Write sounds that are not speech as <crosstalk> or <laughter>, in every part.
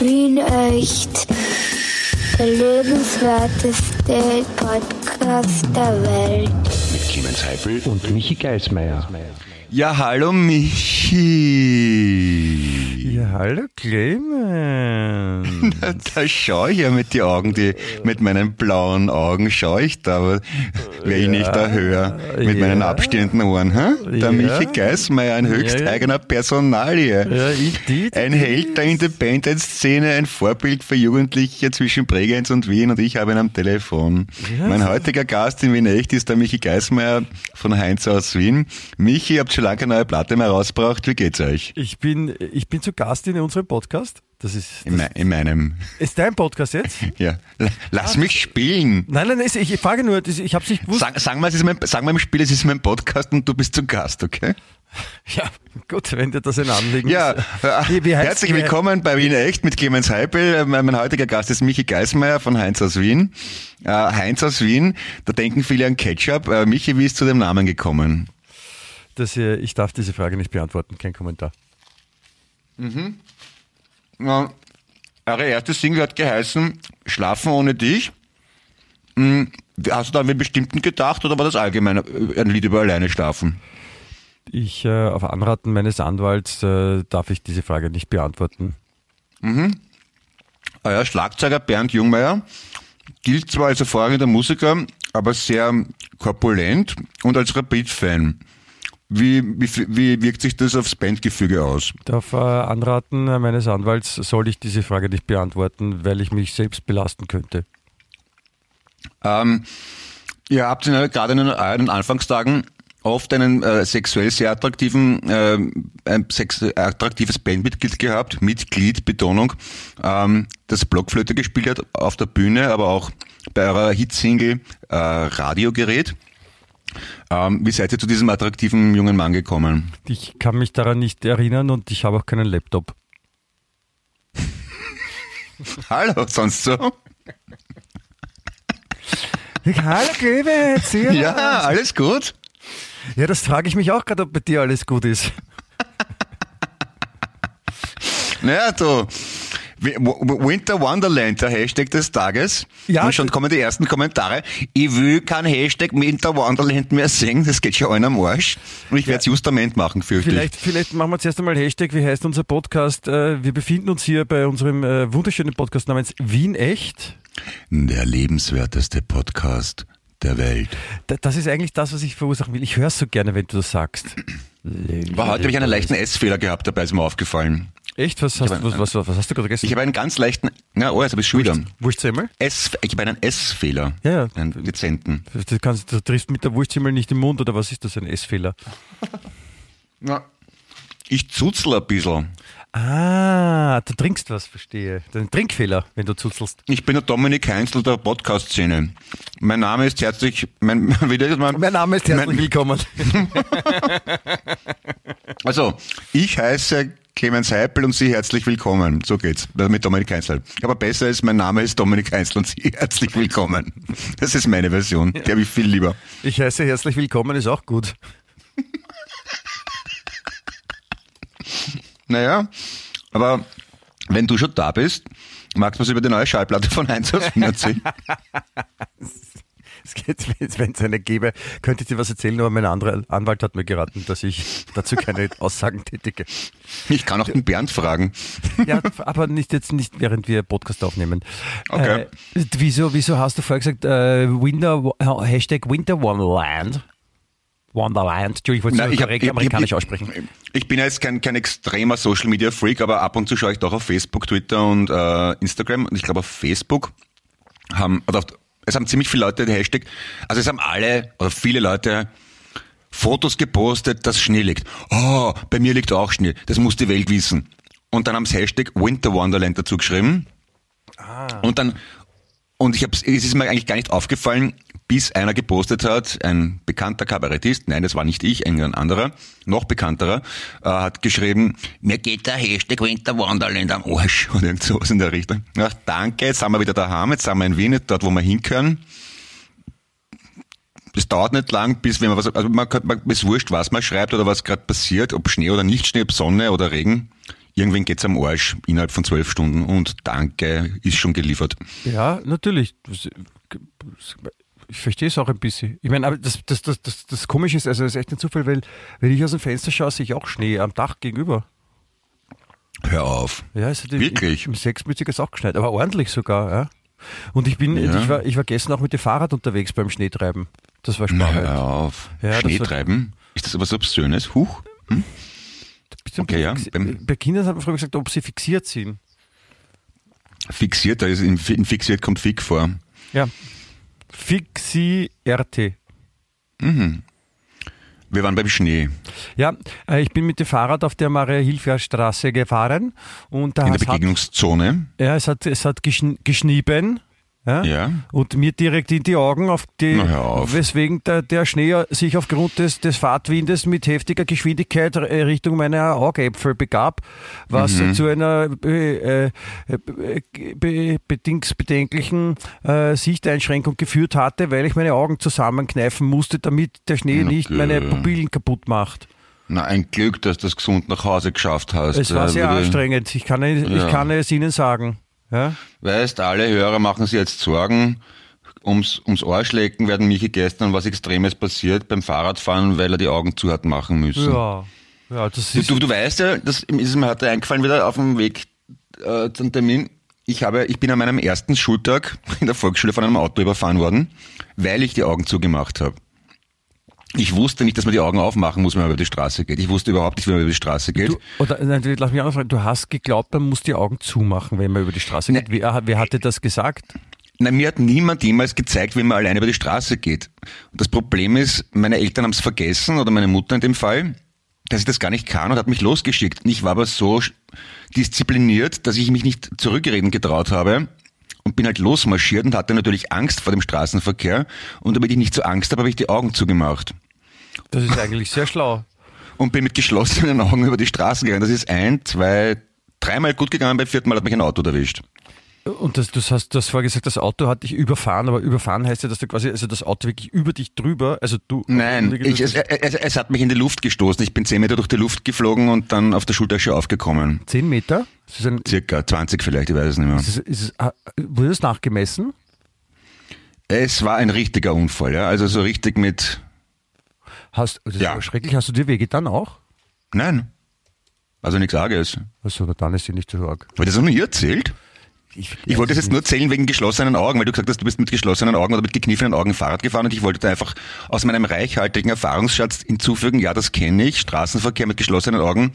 Wien echt. Der lebenswerteste Podcast der Welt. Mit Clemens Heifel und Michi Geismeier. Ja, hallo Michi. Ja, hallo Clemens. <laughs> da schaue ich ja mit die Augen, die, mit meinen blauen Augen schaue ich da, aber wer ich nicht da höre, mit ja. meinen abstehenden Ohren. Hä? Der Ja. Michi Geismeier, ein höchst Ja, ja. eigener Personalie. Ja, indeed. Ein Held der Independent-Szene, ein Vorbild für Jugendliche zwischen Bregenz und Wien und ich habe ihn am Telefon. Ja. Mein heutiger Gast in Wien Echt ist der Michi Geismeier von Heinz aus Wien. Michi, ihr habt schon lange keine neue Platte mehr rausgebracht. Wie geht's euch? Ich bin, ich bin zu Gast in unserem Podcast. Das ist, In, das in meinem. ist dein Podcast jetzt? <laughs> Ja. Lass mich spielen. Nein, nein, ich, ich frage nur, ich habe es nicht gewusst. Sag, sagen, wir, es ist mein, sagen wir im Spiel, es ist mein Podcast und du bist zu Gast, okay? <laughs> Ja, gut, wenn dir das ein Anliegen Ja, ist. äh, wie heißt- herzlich willkommen bei Wien Echt mit Clemens Heipel. Äh, Mein heutiger Gast ist Michi Geismeier von Heinz aus Wien. Äh, Heinz aus Wien, da denken viele an Ketchup. Äh, Michi, wie ist zu dem Namen gekommen? Das, äh, ich darf diese Frage nicht beantworten, kein Kommentar. Ja, eure erste Single hat geheißen Schlafen ohne dich. Hm, Hast du da an einen bestimmten gedacht oder war das allgemein äh, ein Lied über alleine schlafen? Ich, äh, auf Anraten meines Anwalts, äh, darf ich diese Frage nicht beantworten. Euer Schlagzeuger Bernd Jungmeier gilt zwar als hervorragender Musiker, aber sehr korpulent und als Rapid-Fan. Wie, wie, wie wirkt sich das aufs Bandgefüge aus? Auf äh, Anraten äh, meines Anwalts soll ich diese Frage nicht beantworten, weil ich mich selbst belasten könnte. Ähm, ihr habt in, gerade in euren Anfangstagen oft einen äh, sexuell sehr attraktiven, äh, ein sex attraktives Bandmitglied gehabt, Mitglied, Betonung, ähm, das Blockflöte gespielt hat auf der Bühne, aber auch bei eurer Hitsingle äh, Radiogerät. Ähm, wie seid ihr zu diesem attraktiven jungen Mann gekommen? Ich kann mich daran nicht erinnern und ich habe auch keinen Laptop. <laughs> Hallo, sonst so? <laughs> Hallo Clemens, Ja, alles gut? Ja, das frage ich mich auch gerade, ob bei dir alles gut ist. <laughs> Naja, du. Winter Wonderland, der Hashtag des Tages. Ja, Und schon kommen die ersten Kommentare. Ich will kein Hashtag Winter Wonderland mehr singen, das geht schon allen am Arsch. Und ich werde es justament machen, fürchte Vielleicht, vielleicht machen wir zuerst einmal Hashtag, wie heißt unser Podcast? Äh, Wir befinden uns hier bei unserem äh, wunderschönen Podcast namens Wien Echt. ich. Der lebenswerteste Podcast der Welt. Da- Das ist eigentlich das, was ich verursachen will. Ich höre es so gerne, wenn du das sagst. War heute habe ich einen leichten S-Fehler gehabt, dabei ist mir aufgefallen. Echt? Was hast, habe was, einen- was, was hast du gerade Ich gegessen? habe einen ganz leichten, na, oh, jetzt habe ich schon wieder. Wurstsemmel? S, ich habe einen S-Fehler. Ja, ja. Einen dezenten. Du, kannst, du triffst mit der Wurstsemmel nicht im Mund oder was ist das, ein Essfehler? <laughs> Ja. Ich zuzel ein bisschen. Ah, du trinkst was, verstehe. Ein Trinkfehler, wenn du zuzelst. Ich bin der Dominik Heinzel der Podcast-Szene. Mein Name ist herzlich, mein, <laughs> wieder, mein, Mein Name ist herzlich Mein- willkommen. <laughs> Also, ich heiße Clemens Heipel und Sie herzlich willkommen. So geht's. Also Mit Dominik Heinzel. Aber besser ist, mein Name ist Dominik Heinzel und Sie <laughs> herzlich willkommen. Das ist meine Version. Die habe ich viel lieber. Ich heiße herzlich willkommen, ist auch gut. <laughs> Naja, aber wenn du schon da bist, magst du was über die neue Schallplatte von Heinz aus erzählen? <laughs> Wenn es <laughs> eine gäbe, könnte ich dir was erzählen, aber mein anderer Anwalt hat mir geraten, dass ich dazu keine <laughs> Aussagen tätige. Ich kann auch den Bernd fragen. <laughs> Ja, aber nicht jetzt nicht, während wir Podcast aufnehmen. Okay. Äh, wieso, wieso hast du vorher gesagt, äh, Winter, Hashtag Winter Wonderland? Wonderland. Entschuldigung, ich wollte es ich hab- korrekt ich- ich- amerikanisch ich- aussprechen. Ich bin ja jetzt kein, kein extremer Social Media Freak, aber ab und zu schaue ich doch auf Facebook, Twitter und äh, Instagram. Und ich glaube auf Facebook haben, oder auf, es haben ziemlich viele Leute den Hashtag, also es haben alle oder viele Leute Fotos gepostet, dass Schnee liegt. Oh, bei mir liegt auch Schnee. Das muss die Welt wissen. Und dann haben sie Hashtag Winter Wonderland dazu geschrieben. Und dann, und ich hab's, es ist mir eigentlich gar nicht aufgefallen, bis einer gepostet hat, ein bekannter Kabarettist, nein, das war nicht ich, ein anderer, noch bekannterer, äh, hat geschrieben, mir geht der Hashtag Winter Wonderland am Arsch und irgend sowas in der Richtung. Ach, danke, jetzt sind wir wieder daheim, jetzt sind wir in Wien, dort, wo wir hinkönnen. Das dauert nicht lang, bis wenn man was, also man, man ist wurscht, was man schreibt oder was gerade passiert, ob Schnee oder nicht Schnee, ob Sonne oder Regen. irgendwen geht's am Arsch innerhalb von zwölf Stunden und danke, ist schon geliefert. Ja, natürlich. Ich verstehe es auch ein bisschen. Ich meine, aber das, das, das, das, das Komische ist, also das ist echt ein Zufall, weil wenn ich aus dem Fenster schaue, sehe ich auch Schnee am Dach gegenüber. Hör auf. Ja, es hat Wirklich? Im Sechsmützig ist auch geschneit, aber ordentlich sogar, ja. Und ich bin, Ja. ich war, ich war gestern auch mit dem Fahrrad unterwegs beim Schneetreiben. Das war Na, spannend. hör auf. Ja, das Schnee war-? Ist das aber so Obszönes? Huch. Ein Okay, ja. Bei Kindern hat man früher gesagt, ob sie fixiert sind. Fixiert, da ist in, in fixiert kommt Fick vor. Ja. Fixierte. Wir waren beim Schnee. Ja, äh, ich bin mit dem Fahrrad auf der Maria-Hilfer-Straße gefahren und da In der es hat, Begegnungszone. ja, es hat, es hat geschn geschnieben. Ja? Ja. Und mir direkt in die Augen, auf die, auf. weswegen der, der Schnee sich aufgrund des, des Fahrtwindes mit heftiger Geschwindigkeit äh, Richtung meiner Augäpfel begab, was Mhm. zu einer äh, äh, be, bedingungsbedenklichen äh, Sichteinschränkung geführt hatte, weil ich meine Augen zusammenkneifen musste, damit der Schnee Na, nicht meine. Pupillen kaputt macht. Na, ein Glück, dass du das gesund nach Hause geschafft hast. Es war Äh, sehr würde- anstrengend. Ich kann, ich Ja. kann es Ihnen sagen. Ja? Weißt, alle Hörer machen sich jetzt Sorgen. Ums, ums Arschlecken werden Michi gestern was Extremes passiert beim Fahrradfahren, weil er die Augen zu hat machen müssen. Ja. Ja, das Du, ist. du, du weißt ja, das ist mir heute eingefallen wieder auf dem Weg äh, zum Termin. Ich habe, ich bin an meinem ersten Schultag in der Volksschule von einem Auto überfahren worden, weil ich die Augen zugemacht habe. Ich wusste nicht, dass man die Augen aufmachen muss, wenn man über die Straße geht. Ich wusste überhaupt nicht, wie man über die Straße geht. Du, oder, nein, lass mich anfragen. Du hast geglaubt, man muss die Augen zumachen, wenn man über die Straße geht. Wer, wer hatte das gesagt? Nein, mir hat niemand jemals gezeigt, wie man alleine über die Straße geht. Und das Problem ist, meine Eltern haben es vergessen, oder meine Mutter in dem Fall, dass ich das gar nicht kann und hat mich losgeschickt. Und ich war aber so diszipliniert, dass ich mich nicht zurückreden getraut habe und bin halt losmarschiert und hatte natürlich Angst vor dem Straßenverkehr. Und damit ich nicht so Angst habe, habe ich die Augen zugemacht. Das ist eigentlich sehr schlau. Und bin mit geschlossenen Augen über die Straße gegangen. Das ist ein, zwei, dreimal gut gegangen, beim vierten Mal hat mich ein Auto erwischt. Und das, du hast, hast vorher gesagt, das Auto hat dich überfahren, aber überfahren heißt ja, dass du quasi, also das Auto wirklich über dich drüber, also du. Nein, ich, es, es, es hat mich in die Luft gestoßen. Ich bin zehn Meter durch die Luft geflogen und dann auf der Schultasche aufgekommen. Zehn Meter? Das ist ein, Circa 20 vielleicht, ich weiß es nicht mehr. ist es, ist es, ah, wurde das nachgemessen? Es war ein richtiger Unfall, ja. Also so richtig mit. Hast, das ist Ja. aber schrecklich, hast du dir wehgetan auch? Nein. Also nichts Arges. Also, na dann ist sie nicht so arg. Weil das auch nur ihr erzählt? Ich wollte es jetzt nur zählen wegen geschlossenen Augen, weil du gesagt hast, du bist mit geschlossenen Augen oder mit gekniffenen Augen Fahrrad gefahren und ich wollte da einfach aus meinem reichhaltigen Erfahrungsschatz hinzufügen, ja, das kenne ich, Straßenverkehr mit geschlossenen Augen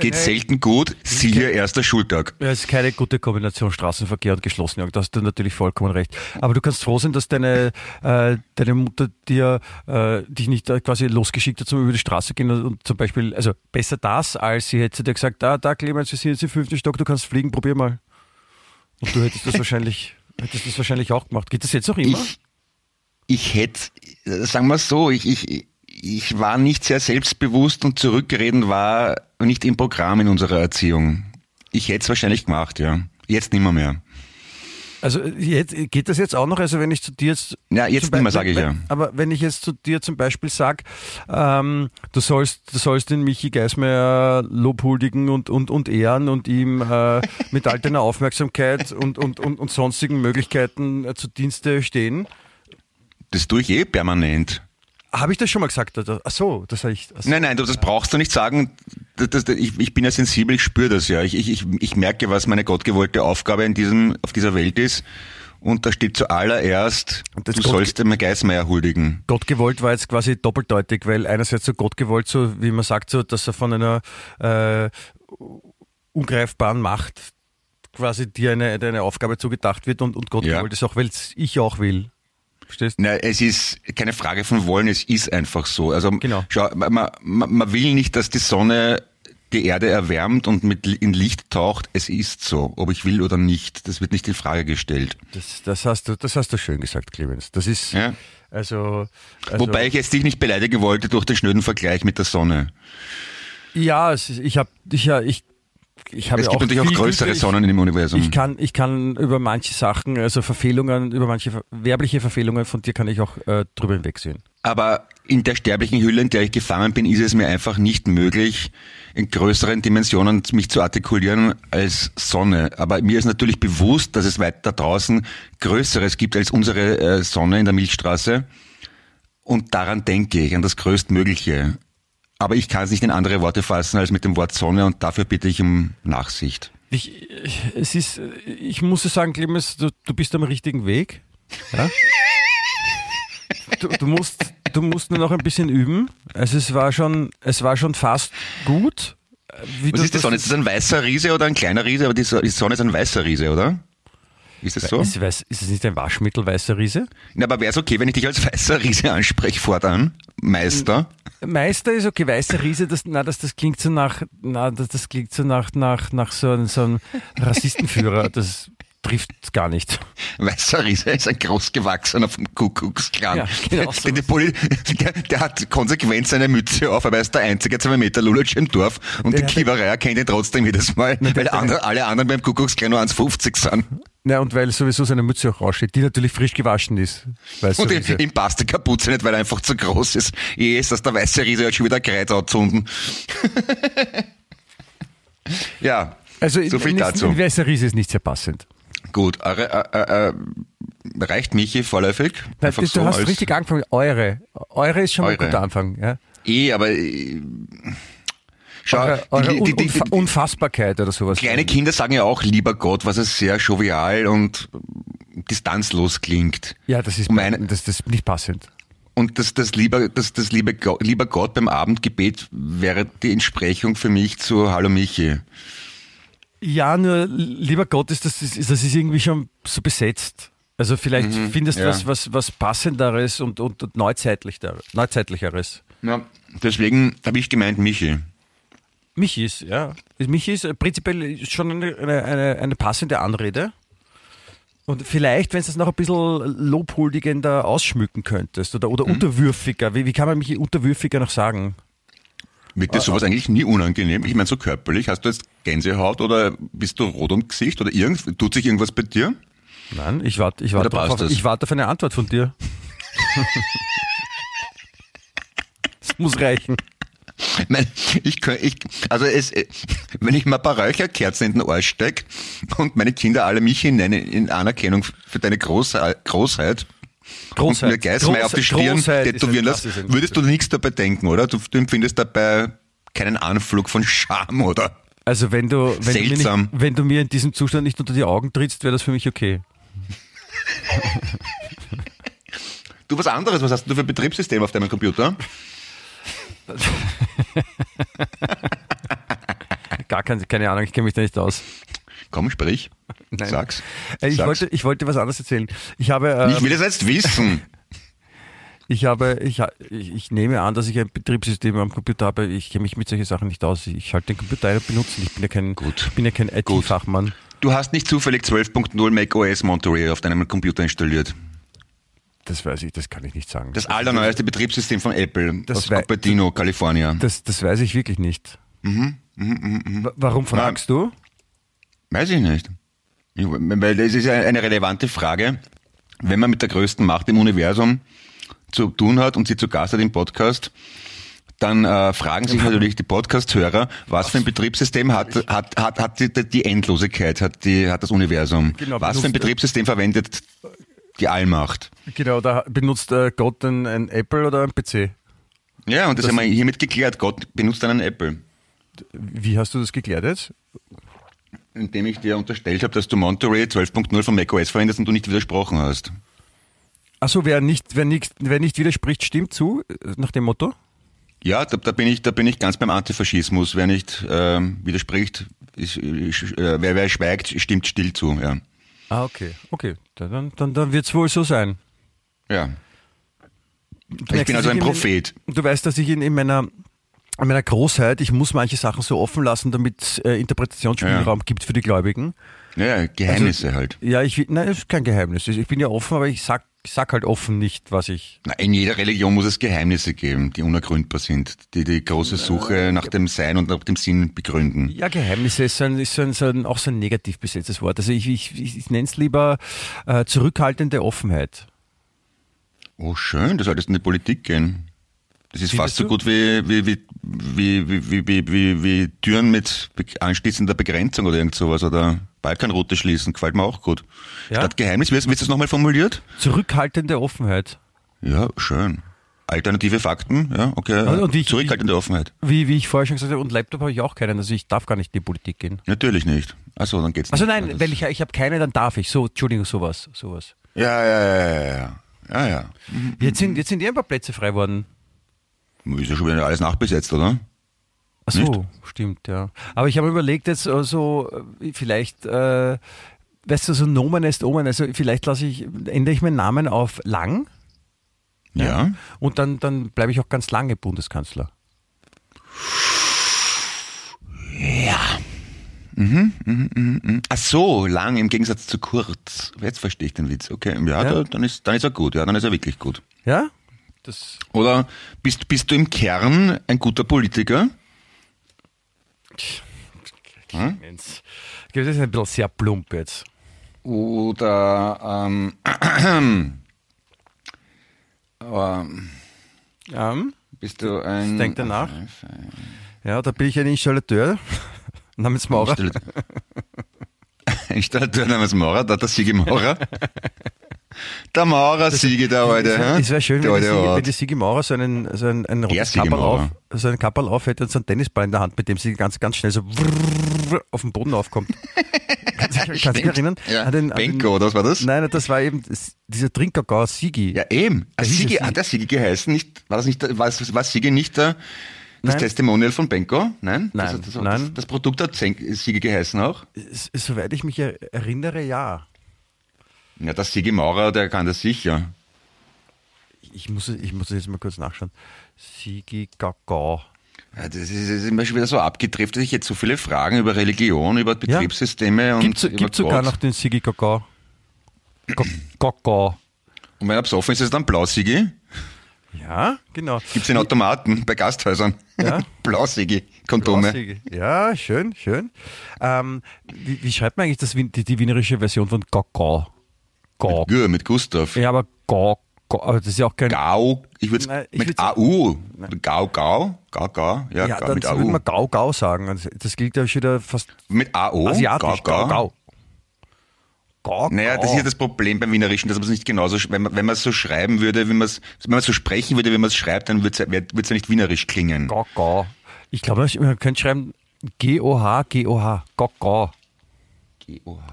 geht selten gut, siehe erster Schultag. Ja, es ist keine gute Kombination Straßenverkehr und geschlossene Augen. Da hast du natürlich vollkommen recht. Aber du kannst froh sein, dass deine, äh, deine Mutter dir äh, dich nicht äh, quasi losgeschickt hat, zum über die Straße gehen und, und zum Beispiel, also besser das, als sie hätte dir gesagt, da, da Clemens, wir sind jetzt im fünften Stock, du kannst fliegen, probier mal. Und du hättest das <laughs> wahrscheinlich, hättest das wahrscheinlich auch gemacht. Geht das jetzt noch immer? Ich, ich hätte, sagen wir so, ich, ich, ich war nicht sehr selbstbewusst und zurückreden war nicht im Programm in unserer Erziehung. Ich hätte es wahrscheinlich gemacht, ja. Jetzt nimmer mehr. Also jetzt, geht das jetzt auch noch? Also wenn ich zu dir jetzt... Ja, jetzt nicht mehr, sage ich ja. Aber wenn ich jetzt zu dir zum Beispiel sage, ähm, du, sollst, du sollst den Michi Geismeier lobhuldigen und, und, und ehren und ihm äh, mit all deiner Aufmerksamkeit und, und, und, und sonstigen Möglichkeiten äh, zu Dienste stehen. Das tue ich eh permanent. Habe ich das schon mal gesagt? Ach so, das habe ich... Ach so. Nein, nein, du, das brauchst du nicht sagen. Das, das, ich, ich bin ja sensibel, ich spüre das ja. Ich, ich, ich, merke, was meine gottgewollte Aufgabe in diesem, auf dieser Welt ist. Und da steht zuallererst, du Gott- sollst dem Geismeier huldigen. Gott gewollt war jetzt quasi doppeldeutig, weil einerseits so Gott gewollt, so wie man sagt, so, dass er von einer äh, ungreifbaren Macht quasi dir eine, eine Aufgabe zugedacht wird und, und Gott Ja. gewollt ist auch, weil ich auch will. Verstehst? Na, es ist keine Frage von wollen, es ist einfach so. Also Genau. schau, man, man, man will nicht, dass die Sonne die Erde erwärmt und mit in Licht taucht. Es ist so, ob ich will oder nicht. Das wird nicht in Frage gestellt. Das, das, hast du, das hast du schön gesagt, Clemens. Das ist Ja? also, also Wobei ich jetzt dich nicht beleidigen wollte durch den schnöden Vergleich mit der Sonne. Ja, ist, ich habe ich, ja, ich ich habe Es gibt auch natürlich auch größere Glück. Sonnen im Universum. Ich kann, ich kann über manche Sachen, also Verfehlungen, über manche werbliche Verfehlungen von dir kann ich auch äh, drüber hinwegsehen. Aber in der sterblichen Hülle, in der ich gefangen bin, ist es mir einfach nicht möglich, in größeren Dimensionen mich zu artikulieren als Sonne. Aber mir ist natürlich bewusst, dass es weiter draußen Größeres gibt als unsere äh, Sonne in der Milchstraße. Und daran denke ich, an das Größtmögliche. Aber ich kann es nicht in andere Worte fassen als mit dem Wort Sonne und dafür bitte ich um Nachsicht. Ich, es ist, ich muss sagen, Clemens, du, du bist am richtigen Weg. Ja? Du, du, musst, du musst nur noch ein bisschen üben. Also es war schon, es war schon fast gut. Wie Was ist die Sonne? Ist das ein weißer Riese oder ein kleiner Riese? Aber die Sonne ist ein weißer Riese, oder? Ist das so? Ist, weiß- ist es nicht ein Waschmittel, weißer Riese? Na, aber wäre es okay, wenn ich dich als weißer Riese anspreche fortan? Meister? Meister ist okay, weißer Riese, das, na, das, das klingt so nach, na, das, das klingt so nach, nach, nach so einem, so einem Rassistenführer. <laughs> Das trifft gar nicht. Weißer Riese ist ein großgewachsener vom Kuckucksklan. Ja, genau so. der, der, hat konsequent seine Mütze auf, aber er ist der einzige 2 Meter Lulatsch im Dorf und Der die Kiewerei erkennt ihn trotzdem jedes Mal, weil der- andere, alle anderen beim Kuckucksklan nur 1,50 sind. Na, und weil sowieso seine Mütze auch raussteht, die natürlich frisch gewaschen ist. Weißer Und ihm, Riese. ihm passt die Kapuze nicht, weil er einfach zu groß ist. Eh ist das der weiße Riese hat schon wieder Kreuz anzünden. <laughs> ja, Also so viel dazu. Ein weißer Riese ist nicht sehr passend. Gut, eure, äh, äh, äh, reicht Michi vorläufig? Einfach du so hast richtig angefangen. Eure. Eure ist schon mal ein Eure. guter Anfang. Ja? Eh, aber äh, schau, Eure, eure die, die, die, Unfa- die, Unfassbarkeit oder sowas. kleine Kinder sagen ja auch lieber Gott, was es sehr jovial und distanzlos klingt. Ja, das ist, Meine- das, das ist nicht passend. Und das, das, lieber, das, das liebe, lieber Gott beim Abendgebet wäre die Entsprechung für mich zu Hallo Michi. Ja, nur lieber Gott, ist das, ist, das ist irgendwie schon so besetzt. Also vielleicht findest du ja. was, was, was passenderes und, und, und neuzeitlicher, neuzeitlicheres. Ja. Deswegen habe ich gemeint Michi. Michi ist, ja. Michi ist äh, prinzipiell schon eine, eine, eine, passende Anrede. Und vielleicht, wenn du es noch ein bisschen lobhuldigender ausschmücken könntest oder, oder unterwürfiger. Wie, wie kann man Michi unterwürfiger noch sagen? Wird dir sowas eigentlich nie unangenehm? Ich meine, so körperlich, hast du jetzt Gänsehaut oder bist du rot im Gesicht oder irgend, tut sich irgendwas bei dir? Nein, ich warte ich warte auf, ich warte auf eine Antwort von dir. <laughs> Das muss reichen. Ich meine, ich, könnt- ich, also es, äh, wenn ich mal ein paar Räucherkerzen in den Arsch steck und meine Kinder alle mich hinein in Anerkennung für deine Große- Großheit und mir Geismeier auf die Stirn Großheit tätowieren ein würdest du nichts dabei denken, oder? Du, du empfindest dabei keinen Anflug von Scham, oder? Also wenn du, wenn du, mir nicht, Seltsam. wenn du mir in diesem Zustand nicht unter die Augen trittst, wäre das für mich okay. Du was anderes, was hast du für ein Betriebssystem auf deinem Computer? <laughs> Gar kein, keine Ahnung, ich kenne mich da nicht aus. Komm, sprich. Nein. Sag's. Äh, Ich Sag's. wollte, ich wollte was anderes erzählen. Ich habe, äh, ich will es jetzt wissen. <laughs> ich habe, ich, ich, ich nehme an, dass ich ein Betriebssystem am Computer habe. Ich kenne mich mit solchen Sachen nicht aus. Ich halte den Computer ein und benutze ihn. Ich bin ja kein, Gut. bin ja kein IT-Fachmann. Du hast nicht zufällig 12.0 macOS Monterey auf deinem Computer installiert. Das weiß ich, das kann ich nicht sagen. Das allerneueste Betriebssystem von Apple Das aus Cupertino, Kalifornien. Das, das weiß ich wirklich nicht. Mhm, Wa- Warum fragst du? Weiß ich nicht. Ich, weil das ist eine relevante Frage. Wenn man mit der größten Macht im Universum zu tun hat und sie zu Gast hat im Podcast, dann äh, fragen sich natürlich die Podcast-Hörer, was für ein Betriebssystem hat, hat, hat, hat die, die Endlosigkeit, hat, die, hat das Universum. Genau, was für ein Betriebssystem verwendet die Allmacht? Genau, da benutzt äh, Gott ein, ein Apple oder ein PC. Ja, und das, haben wir hiermit geklärt. Gott benutzt einen Apple. Wie hast du das geklärt jetzt? Indem ich dir unterstellt habe, dass du Monterey 12.0 von macOS verwendest und du nicht widersprochen hast. Achso, wer nicht, wer, nicht, wer nicht widerspricht, stimmt zu, äh, nach dem Motto? Ja, da, da bin ich, da bin ich ganz beim Antifaschismus. Wer nicht ähm, widerspricht, ist, äh, wer, wer schweigt, stimmt still zu. Ja, Ah, okay. Okay, dann, dann, dann wird es wohl so sein. ja. Du Ich bin also ein in- Prophet. Du weißt, dass ich in, in meiner in meiner Großheit, ich muss manche Sachen so offen lassen, damit es äh, Interpretationsspielraum gibt für die Gläubigen. Ja, Geheimnisse halt. Ja, ich nein, das ist kein Geheimnis. Ich bin ja offen, aber ich sag sag halt offen nicht, was ich. Na, in jeder Religion muss es Geheimnisse geben, die unergründbar sind, die die große Suche nach dem Sein und nach dem Sinn begründen. Ja, Geheimnisse ist, so ein, ist so ein, so ein, auch so ein negativ besetztes Wort. Also ich, ich, ich, ich nenne es lieber äh, zurückhaltende Offenheit. Oh, schön, das solltest in die Politik gehen. Das ist Findest fast so du? gut wie, wie, wie, wie, wie, wie, wie, wie, wie Türen mit anschließender Begrenzung oder irgend sowas oder Balkanroute schließen, gefällt mir auch gut. Ja? Statt Geheimnis, wie du das nochmal formuliert? Zurückhaltende Offenheit. Ja, schön. Alternative Fakten, ja, okay. Und- und ich- Zurückhaltende Offenheit. Wie, wie ich vorher schon gesagt habe, und Laptop habe ich auch keinen, also ich darf gar nicht in die Politik gehen. Natürlich nicht. Achso, dann geht's Also nicht. nein, Ja, weil ich, ich habe keine, dann darf ich. So, Entschuldigung, sowas. sowas. Ja, ja, ja, ja, ja. Ja, ja. Jetzt sind, jetzt sind eh ein paar Plätze frei worden. Ist ja schon wieder alles nachbesetzt, oder? Ach so, stimmt, ja. Aber ich habe überlegt jetzt so, äh, vielleicht, äh, weißt du, so Nomen ist Omen, also vielleicht lasse ich, ändere ich meinen Namen auf lang Ja. und dann, dann bleibe ich auch ganz lange Bundeskanzler. Ach so, lang im Gegensatz zu kurz. Jetzt verstehe ich den Witz. Okay, ja, Ja. Da, dann, ist, dann ist er gut. Ja, dann ist er wirklich gut. Ja? Das, Oder bist, bist du im Kern ein guter Politiker? Clemens. das ist ein bisschen sehr plump jetzt. Oder ähm, <clears throat> ähm, Ja, bist du ein... denkt er nach? ja, da bin ich ein Installateur <laughs> namens Maurer. Installateur Installateur namens Maurer, da hat der Sigi Maurer. <laughs> Der Maurer Sigi, der alte. Es wäre wär schön, der wenn Sigi, Ort. wenn die Sigi Maurer so einen, so einen, einen rotes Sigi Kapperl auf, so einen Kapperl auf hätte und so einen Tennisball in der Hand, mit dem sie ganz, ganz schnell so auf den Boden aufkommt. <laughs> kannst du dich erinnern? Ja, An den- an Benko, oder was war das? Nein, das war eben das, dieser Trinkergau Sigi. Ja, eben. Da Also Sigi, es hat der Sigi geheißen? Nicht, war das nicht, der- war, war Sigi nicht der, das Nein. Testimonial von Benko? Nein? Nein, Das, das, nein. Das, Produkt hat Sigi geheißen auch? S- Soweit ich mich er- erinnere, ja. Ja, der Sigi Maurer, der kann das sicher. Ich muss, ich muss jetzt mal kurz nachschauen. Sigi Gagau. Ja, das ist, immer schon wieder so abgedriftet. Ich jetzt so viele Fragen über Religion, über Betriebssysteme und Gibt über es sogar noch den Sigi Gagau? Gagau. Und wenn er besoffen ist, ist es dann Blau-Sigi? Ja, genau. Gibt es in Automaten bei Gasthäusern. Ja. <laughs> Blau-Sigi, Kondome. Sigi. Ja, schön, schön. Ähm, wie, wie schreibt man eigentlich das, die, die wienerische Version von Gagau? Gau. Gür, mit Gustav. Ja, aber Gau, Gau, aber das ist ja auch kein... Gau, ich würde ich mit würd's- AU. Gau, Gau, Gau, Gau. Ja, ja, Gau, dann mit würde AU. man Gau, Gau sagen. Also Das klingt ja schon wieder fast Mit AO? asiatisch. Gau, Gau. Gau, Naja, das ist ja das Problem beim Wienerischen, dass man es nicht genauso, wenn man, wenn man es so schreiben würde, wie man es, wenn man es so sprechen würde, wie man es schreibt, dann würde es ja, wird's ja nicht wienerisch klingen. Gau, Gau. Ich glaube, man könnte schreiben G-O-H, G-O-H. Gau, Gau. G-O-H.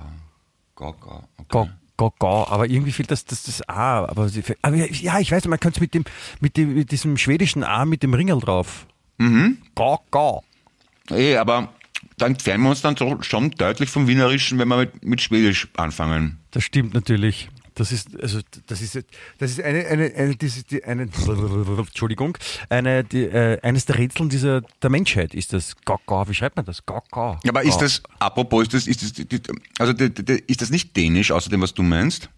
Gau, Gau. Okay. Gau. Aber irgendwie fehlt das, das, das A. Aber, aber ja, ich weiß, man könnte es mit dem, mit dem, mit diesem schwedischen A mit dem Ringel drauf. Mhm. Gau, Gau. Eh, aber da entfernen wir uns dann schon deutlich vom Wienerischen, wenn wir mit, mit Schwedisch anfangen. Das stimmt natürlich. Das ist, also, das ist, das ist eine, eine, eine, diese, die, eine, <laughs> Entschuldigung, eine, die, äh, eines der Rätseln dieser, der Menschheit ist das. Gaga, wie schreibt man das? Gaga. Ja, Aber ist das, apropos, ist das, ist das, die- also die- die- ist das nicht dänisch, außerdem, was du meinst?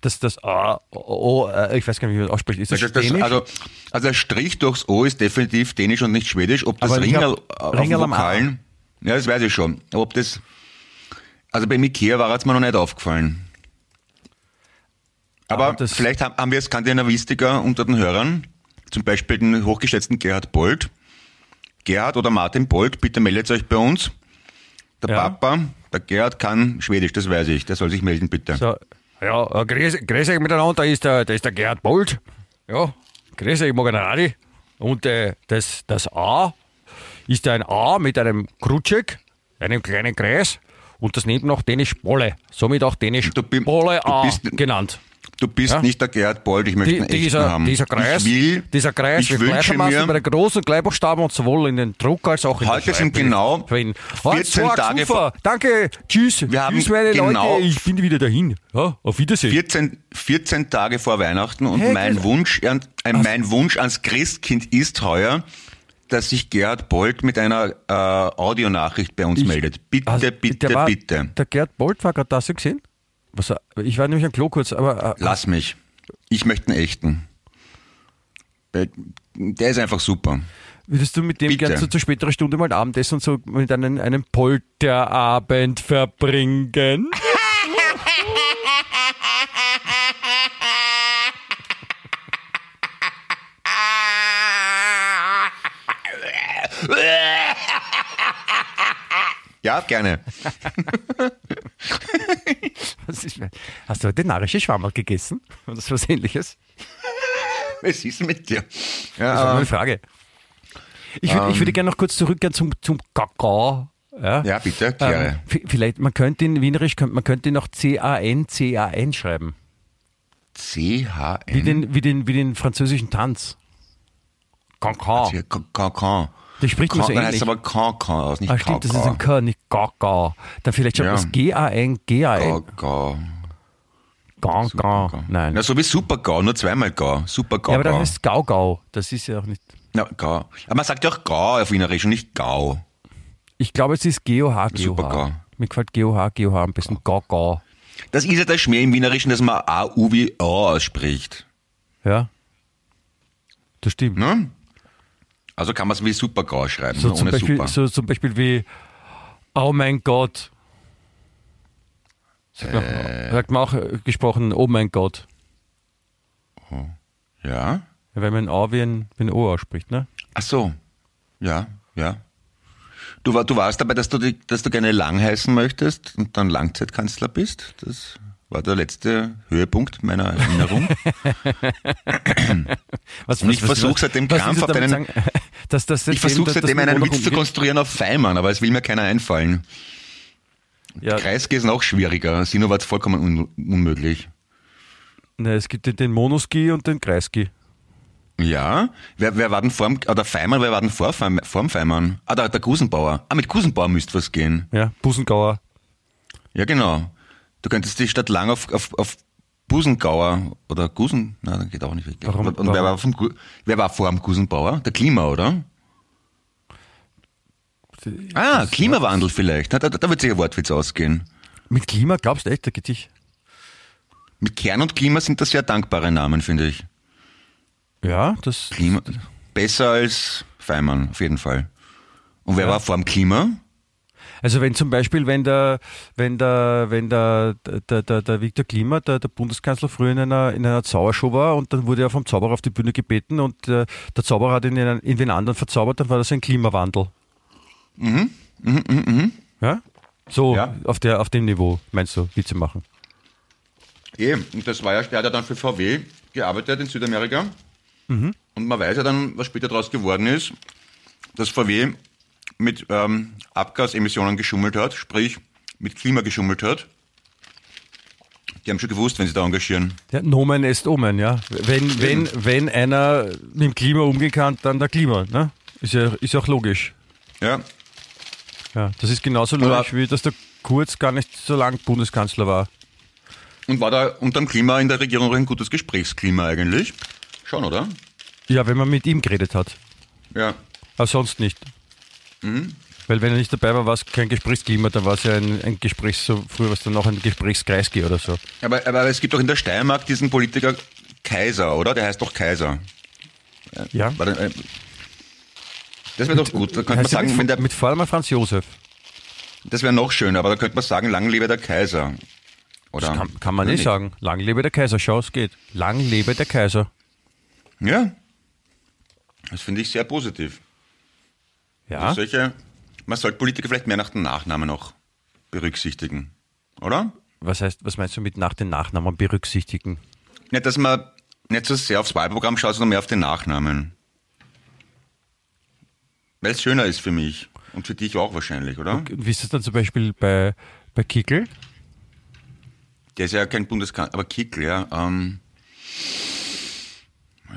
Das, das, ah, oh, oh, äh, ich weiß gar nicht, wie man das ausspricht. Ist das, Das, das, Dänisch? also, also der Strich durchs O ist definitiv dänisch und nicht schwedisch. Ob das Aber ich Ringel hab den am A. Ja, das weiß ich schon. Ob das, also beim Ikea war es mir noch nicht aufgefallen. Aber, das- vielleicht haben, wir Skandinavistiker unter den Hörern, zum Beispiel den hochgeschätzten Gerhard Bold. Gerhard oder Martin Bold, bitte meldet euch bei uns. Der Ja. Papa, der Gerhard kann Schwedisch, das weiß ich. Der soll sich melden, bitte. So, ja, äh, grüß, grüß euch miteinander, da ist der, da ist der Gerhard Bold. Ja, grüß euch, Morgen Radi. Und äh, das, das A ist ein A mit einem Krutschek, einem kleinen Kreis und das nennt man auch Dänisch Bolle. Somit auch Dänisch Du Bolle A genannt. Du bist Ja? nicht der Gerhard Bold, ich möchte Die, einen dieser, haben. dieser Kreis, ich will, dieser Kreis ich wünsche mir, bei den großen Kleinbuchstaben und sowohl in den Druck als auch in Heute den sind Schreibschrift genau verwenden. 14 Hans, Tage super. Danke, tschüss. Wir haben tschüss, meine genau- Leute, ich bin wieder dahin. Ja, auf Wiedersehen. 14, 14 Tage vor Weihnachten und Hey, mein genau. Wunsch, äh, mein Wunsch ans Christkind ist heuer, dass sich Gerhard Bold mit einer äh, Audionachricht bei uns Ich- meldet. Bitte, Also, bitte, der war, bitte. Der Gerd Bolt war gerade da, hast du gesehen? Was, ich war nämlich am Klo kurz, aber äh, Lass mich. Ich möchte einen echten. Der ist einfach super. würdest du mit dem Bitte. gern so zu späterer Stunde mal Abendessen und so mit einem, einem Polterabend verbringen? <laughs> Ja, gerne. <laughs> <laughs> Ist, hast du heute narische Schwammerl gegessen? Oder so was ähnliches? <laughs> Was ist mit dir? Das war Ja, ähm, Frage. Ich, würd, ich würde gerne noch kurz zurückgehen zum, zum Kakao. Ja, ja bitte, ähm, vielleicht, man könnte in Wienerisch, könnte, man könnte noch C-A-N, C-A-N schreiben. C-H-N. Wie den, wie den, wie den französischen Tanz. Kakao. Cancan. Das spricht man so heißt ähnlich. es aber Cancan aus, nicht Ah, stimmt, das ist ein K, nicht Kakao. Dann vielleicht schon Ja. das G-A-N, G-A-N. Gau. Kakao. Nein. Na, so wie Super-Gau, nur zweimal Gau. Super-Gau. Ja, aber dann Gau. heißt es Gau-Gau. Das ist ja auch nicht. Na, Gau. Aber man sagt ja auch Gau auf Wienerisch und nicht Gau. Ich glaube, es ist G-O-H, G-O-H. Gau. Mir gefällt G-O-H, G-O-H am besten Gau-Gau. Das ist ja der Schmäh im Wienerischen, dass man A-U wie A ausspricht. Ja. Das stimmt. Ne? Also kann man es wie Super-Gau schreiben, So zum, ohne Beispiel, Super. so zum Beispiel wie Oh mein Gott. Sagt man, Äh. sagt man auch gesprochen, oh mein Gott. Ja? Ja, Wenn man A wie ein, wie ein O ausspricht, ne? Ach so. Ja, ja. Du, war, du warst dabei, dass du, die, dass du gerne lang heißen möchtest und dann Langzeitkanzler bist. Das war der letzte Höhepunkt meiner Erinnerung. <laughs> Was, Und ich versuch seitdem was Krampf willst du auf damit deinen- sagen? <laughs> dass, dass Ich versuche seitdem einen Witz zu konstruieren auf Feimann, aber es will mir keiner einfallen. Ja, Kreisky ist noch schwieriger. Sino war vollkommen un unmöglich. ne, es gibt den- Monoski und den Kreisky. Ja, wer, wer war denn vor dem, oder Feimann, wer war denn vor, vor Feimann? Ah, der, der Gusenbauer. Ah, mit Gusenbauer müsste was gehen. Ja, Busengauer. Ja, genau. Du könntest die Stadt lang auf, auf, auf Busengauer oder Gusen, na, das geht auch nicht wirklich. Warum- und und wer, warum? war vom, wer war vor dem Gusenbauer? Der Klima, oder? Ah, Klimawandel vielleicht. Na, da, da wird sich ein Wortwitz ausgehen. Mit Klima, glaubst du echt, da geht sich. Mit Kern und Klima sind das sehr dankbare Namen, finde ich. Ja, das. Klima, besser als Feimann, auf jeden Fall. Und wer war vor dem Klima? Also wenn zum Beispiel, wenn der, wenn der, wenn der, der, der, der Viktor Klima, der, der Bundeskanzler, früher in einer, in einer Zaubershow war und dann wurde er vom Zauberer auf die Bühne gebeten und äh, der Zauberer hat ihn in, einen, in den anderen verzaubert, dann war das ein Klimawandel. Mhm. Mhm, mhm, mhm. Ja? So, Ja. Auf, der, auf dem Niveau, meinst du, Witze machen. Eben, und das war ja, der hat ja dann für VW gearbeitet in Südamerika. Und man weiß ja dann, was später daraus geworden ist, dass VW mit ähm, Abgasemissionen geschummelt hat, sprich mit Klima geschummelt hat. Die haben schon gewusst, wenn sie da engagieren. Ja, Nomen est Omen, ja. Wenn, wenn, wenn einer mit dem Klima umgehen kann, dann der Klima, ne? Ist ja, ist auch logisch. Ja, Ja, das ist genauso logisch, wie dass der Kurz gar nicht so lang Bundeskanzler war. und war da unterm Klima in der Regierung auch ein gutes Gesprächsklima eigentlich? Schon, oder? Ja, wenn man mit ihm geredet hat. Ja. Aber sonst nicht. Mhm. Weil wenn er nicht dabei war, war es kein Gesprächsklima, dann war es ja ein, ein Gesprächs, so früher war es dann noch ein Gesprächskreisky oder so. Aber, aber es gibt doch in der Steiermark diesen Politiker Kaiser, oder? Der heißt doch Kaiser. Ja. Äh, das wäre doch gut. Da könnte man sagen, mit, wenn der, mit Vornamen Franz Josef. das wäre noch schöner, aber da könnte man sagen, lang lebe der Kaiser. Oder? Das kann, kann man Oder nicht sagen. Lang lebe der Kaiser. Schau, es geht. Lang lebe der Kaiser. Ja. Das finde ich sehr positiv. Ja. Solche, man sollte Politiker vielleicht mehr nach dem Nachnamen noch berücksichtigen. Oder? Was heißt, was meinst du mit nach den Nachnamen berücksichtigen? Nicht, dass man nicht so sehr aufs Wahlprogramm schaut, sondern mehr auf den Nachnamen. Weil es schöner ist für mich. Und für dich auch wahrscheinlich, oder? Und wie ist das dann zum Beispiel bei, bei Kickel? Der ist ja kein Bundeskanzler, aber Kickl, ja. Ähm,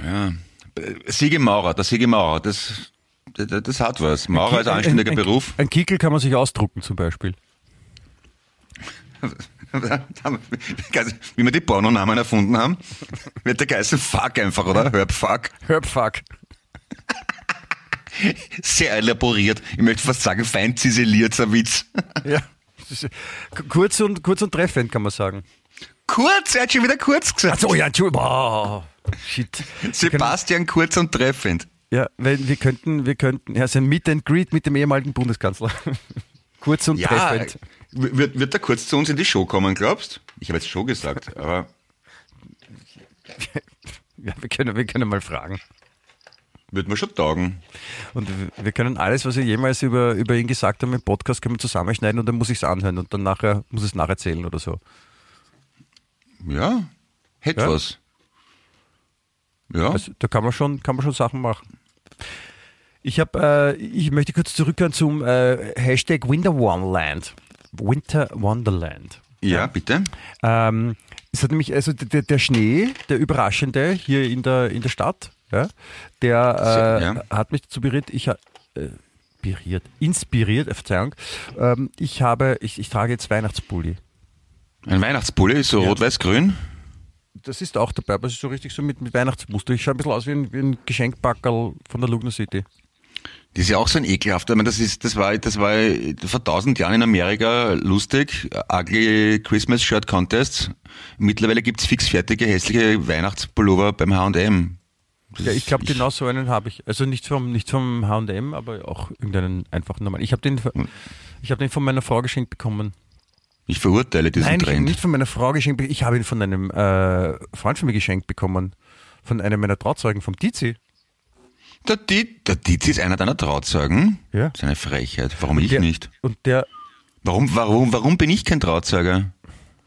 ja. Siege Maurer, der Siege Maurer, das, das, hat was. Maurer ist ein anständiger ein, Beruf. Ein Kickel kann man sich ausdrucken zum Beispiel. <laughs> Wie wir die Pornonamen erfunden haben, wird der geheißen Fuck einfach, oder? Hörb Fuck. Herbfuck. Sehr elaboriert. Ich möchte fast sagen, fein ziseliert, so ein Witz. <laughs> Ja. Kurz und, kurz und treffend kann man sagen. Kurz, er hat schon wieder kurz gesagt. Achso, ja, Entschuldigung. Wow. Shit. Sebastian Kurz und treffend. Ja, weil wir könnten, wir könnten, ja, sein Meet and Greet mit dem ehemaligen Bundeskanzler. <laughs> Kurz und Ja, treffend. wird, wird er kurz zu uns in die Show kommen, glaubst? Ich habe jetzt Show gesagt, <laughs> aber Ja, wir können, wir können mal fragen. wird mir schon taugen. Und wir- können alles, was wir jemals über, über ihn gesagt haben im Podcast, können wir zusammenschneiden und dann muss ich es anhören und dann nachher muss ich es nacherzählen oder so. Ja, hätte Ja. was. Ja, Also, da kann man schon, kann man schon Sachen machen. Ich habe, äh, ich möchte kurz zurückkehren zum äh, Hashtag Winter Wonderland. Winter Wonderland. ja, bitte. Ähm, es hat nämlich, also der, der Schnee, der überraschende hier in der, in der Stadt, ja, der äh, ja. hat mich dazu berührt, ich äh, inspiriert, äh, Verzeihung, ähm, ich habe, ich, ich trage jetzt Weihnachtspulli. Ein Weihnachtspulli, so Ja. rot-weiß-grün. Das ist auch dabei, aber es ist so richtig so mit, mit Weihnachtsmuster. Ich schaue ein bisschen aus wie ein, wie ein Geschenkpackerl von der Lugner City. Das ist ja auch so ein ekelhafter. Ich meine, das ist, das war, das war vor tausend Jahren in Amerika lustig. Ugly Christmas Shirt Contests. Mittlerweile gibt's fixfertige hässliche Weihnachtspullover beim H&M. Ja, ich glaube, genau so einen habe ich. Also nicht vom, nicht vom H&M, aber auch irgendeinen einfachen normalen. Ich habe den, ich habe den von meiner Frau geschenkt bekommen. Ich verurteile diesen Nein, ich habe Trend. nicht von meiner Frau geschenkt bekommen. Ich habe ihn von einem äh, Freund von mir geschenkt bekommen. Von einem meiner Trauzeugen, vom Tizi. Der, Di- der Dietz ist einer deiner Trauzeugen. Ja. Das ist eine Frechheit. Warum ich Der, nicht? Und der, Warum, warum, warum bin ich kein Trauzeuger?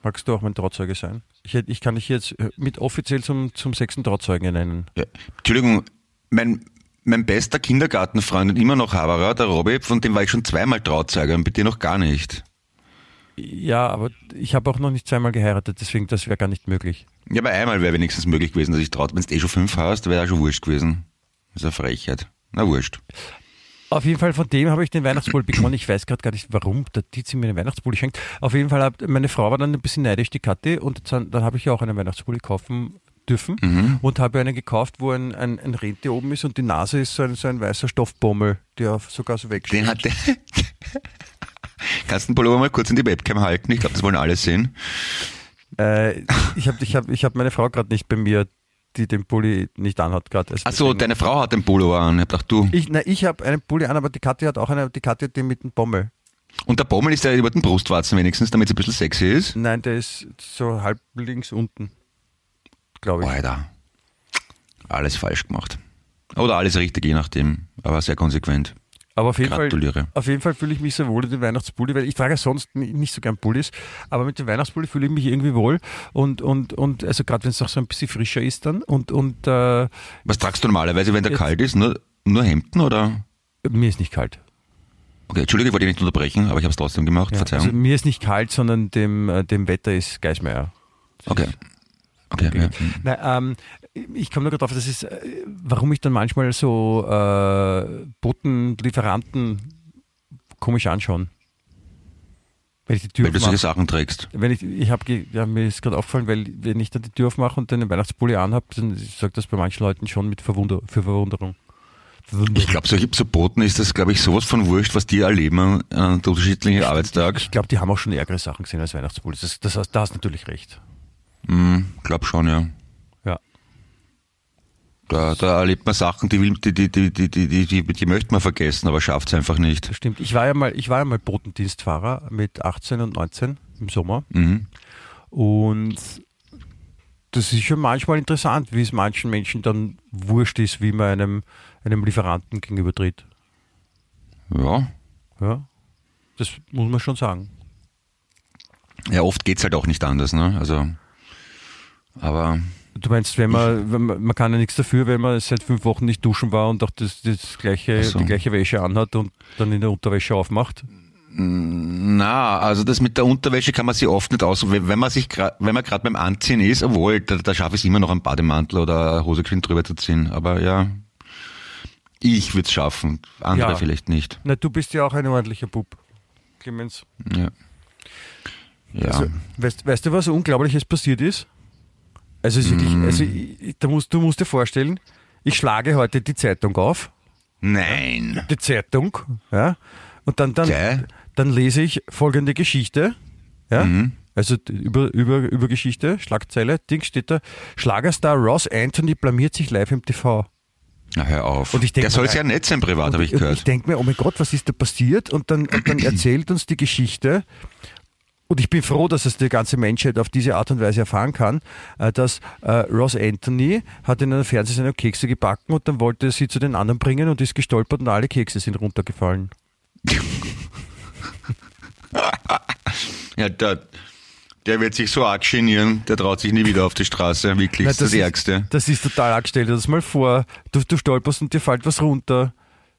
magst du auch mein Trauzeuge sein? Ich, ich kann dich jetzt mit offiziell zum, zum sechsten Trauzeugen nennen. Ja. Entschuldigung, mein, mein bester Kindergartenfreund und immer noch Haberer, der Robby, von dem war ich schon zweimal Trauzeuger und bei dir noch gar nicht. Ja, aber ich habe auch noch nicht zweimal geheiratet, deswegen das wäre gar nicht möglich. Ja, aber einmal wäre wenigstens möglich gewesen, dass ich traut. Wenn du eh schon fünf hast, wäre ja schon wurscht gewesen. Das ist eine Frechheit. Na wurscht. Auf jeden Fall von dem habe ich den Weihnachtspulli bekommen. Ich weiß gerade gar nicht, warum der Tizi mir einen Weihnachtspulli schenkt. Auf jeden Fall, hat, meine Frau war dann ein bisschen neidisch, die Kathi, und dann, dann habe ich ja auch einen Weihnachtspulli kaufen dürfen Mhm. und habe einen gekauft, wo ein, ein, ein Rentier oben ist und die Nase ist so ein, so ein weißer Stoffbommel, der sogar so wegsteht. Den hat der. <laughs> Kannst du den Pullover mal kurz in die Webcam halten? Ich glaube, das wollen alle sehen. Äh, ich habe ich hab, ich hab meine Frau gerade nicht bei mir, die den Pulli nicht anhat gerade. Also Achso, deine Frau hat den Pullover an. Ich hab gedacht, du. Ich, na, ich habe einen Pulli an, aber die Kathi hat auch einen, die Kathi hat den mit dem Bommel. Und der Bommel ist ja über den Brustwarzen wenigstens, damit es ein bisschen sexy ist. Nein, der ist so halb links unten, glaube ich. Alter. Alles falsch gemacht. Oder alles richtig, je nachdem. Aber sehr konsequent. Aber auf jeden, Fall, Gratuliere. auf jeden Fall fühle ich mich sehr wohl in den Weihnachtspulli, weil ich trage ja sonst ni- nicht so gern Pullis, aber mit dem Weihnachtspulli fühle ich mich irgendwie wohl und, und, und also gerade wenn es auch so ein bisschen frischer ist dann und, und äh, Was tragst du normalerweise, wenn der Jetzt- kalt ist? Nur, nur Hemden oder? mir ist nicht kalt. Okay, Entschuldige, ich wollte dich nicht unterbrechen, aber ich habe es trotzdem gemacht. Ja, Verzeihung. also mir ist nicht kalt, sondern dem, äh, dem Wetter ist Geismeier. okay. Okay. Ja. Na, ähm, ich komme nur gerade drauf, das ist, äh, warum ich dann manchmal so äh, Boten, Lieferanten komisch anschauen. Wenn ich die Tür Weil du solche. Sachen trägst. Wenn ich, ich habe, ja, mir ist gerade aufgefallen, weil wenn ich dann die Tür aufmache und dann den Weihnachtspulli anhabe, dann sagt das bei manchen Leuten schon mit Verwunder, für Verwunderung. Ich glaube, solche so Boten ist das, glaube ich, sowas von wurscht, was die erleben an einem unterschiedlichen Arbeitstag. Ich glaube, die haben auch schon ärgere Sachen gesehen als Weihnachtspulli. Das, das, da hast du natürlich recht. Mhm, glaub schon, ja. Ja. Da, da erlebt man Sachen, die, will, die, die, die, die, die, die, die möchte man vergessen, aber schafft es einfach nicht. Stimmt. Ich war ja mal, ich war ja mal Botendienstfahrer mit 18 und 19 im Sommer. Mhm. Und das ist schon manchmal interessant, wie es manchen Menschen dann wurscht ist, wie man einem, einem Lieferanten gegenübertritt. Ja. Ja. Das muss man schon sagen. Ja, oft geht es halt auch nicht anders, ne? Also aber Du meinst, wenn man, wenn man, man kann ja nichts dafür, wenn man seit fünf Wochen nicht duschen war und auch das, das gleiche, so. die gleiche Wäsche anhat und dann in der Unterwäsche aufmacht. Na, also das mit der Unterwäsche kann man sich oft nicht aus. Wenn man sich wenn man gerade beim Anziehen ist, obwohl, da, da schaffe ich es immer noch einen Bademantel oder eine Hose geschwind drüber zu ziehen. Aber ja, ich würde es schaffen, andere Ja. vielleicht nicht. Na, du bist ja auch ein ordentlicher Bub, Clemens. Ja. Ja. Also, weißt, weißt du, was Unglaubliches passiert ist? Also, es ist wirklich, Mm. also ich, da musst, du musst dir vorstellen, ich schlage heute die Zeitung auf, Nein. die Zeitung, ja, und dann, dann, Okay. dann lese ich folgende Geschichte, ja. Mhm. also über, über, über Geschichte, Schlagzeile, Ding steht da, Schlagerstar Ross Anthony blamiert sich live im TV. Na, hör auf. Und ich denk Der soll mir, sehr nett sein privat, habe ich Und gehört. Ich denke mir, oh mein Gott, was ist da passiert? Und dann, und dann <clears throat> erzählt uns die Geschichte. Und ich bin froh, dass es die ganze Menschheit auf diese Art und Weise erfahren kann, äh, dass äh, Ross Anthony hat in einer Fernsehsendung Kekse gebacken und dann wollte er sie zu den anderen bringen und ist gestolpert und alle Kekse sind runtergefallen. <laughs> Ja, der, der wird sich so arg genieren, der traut sich nie wieder auf die Straße. Wirklich, Na, das ist das Ärgste. Das ist total arg. Stell dir das mal vor. Du, du stolperst und dir fällt was runter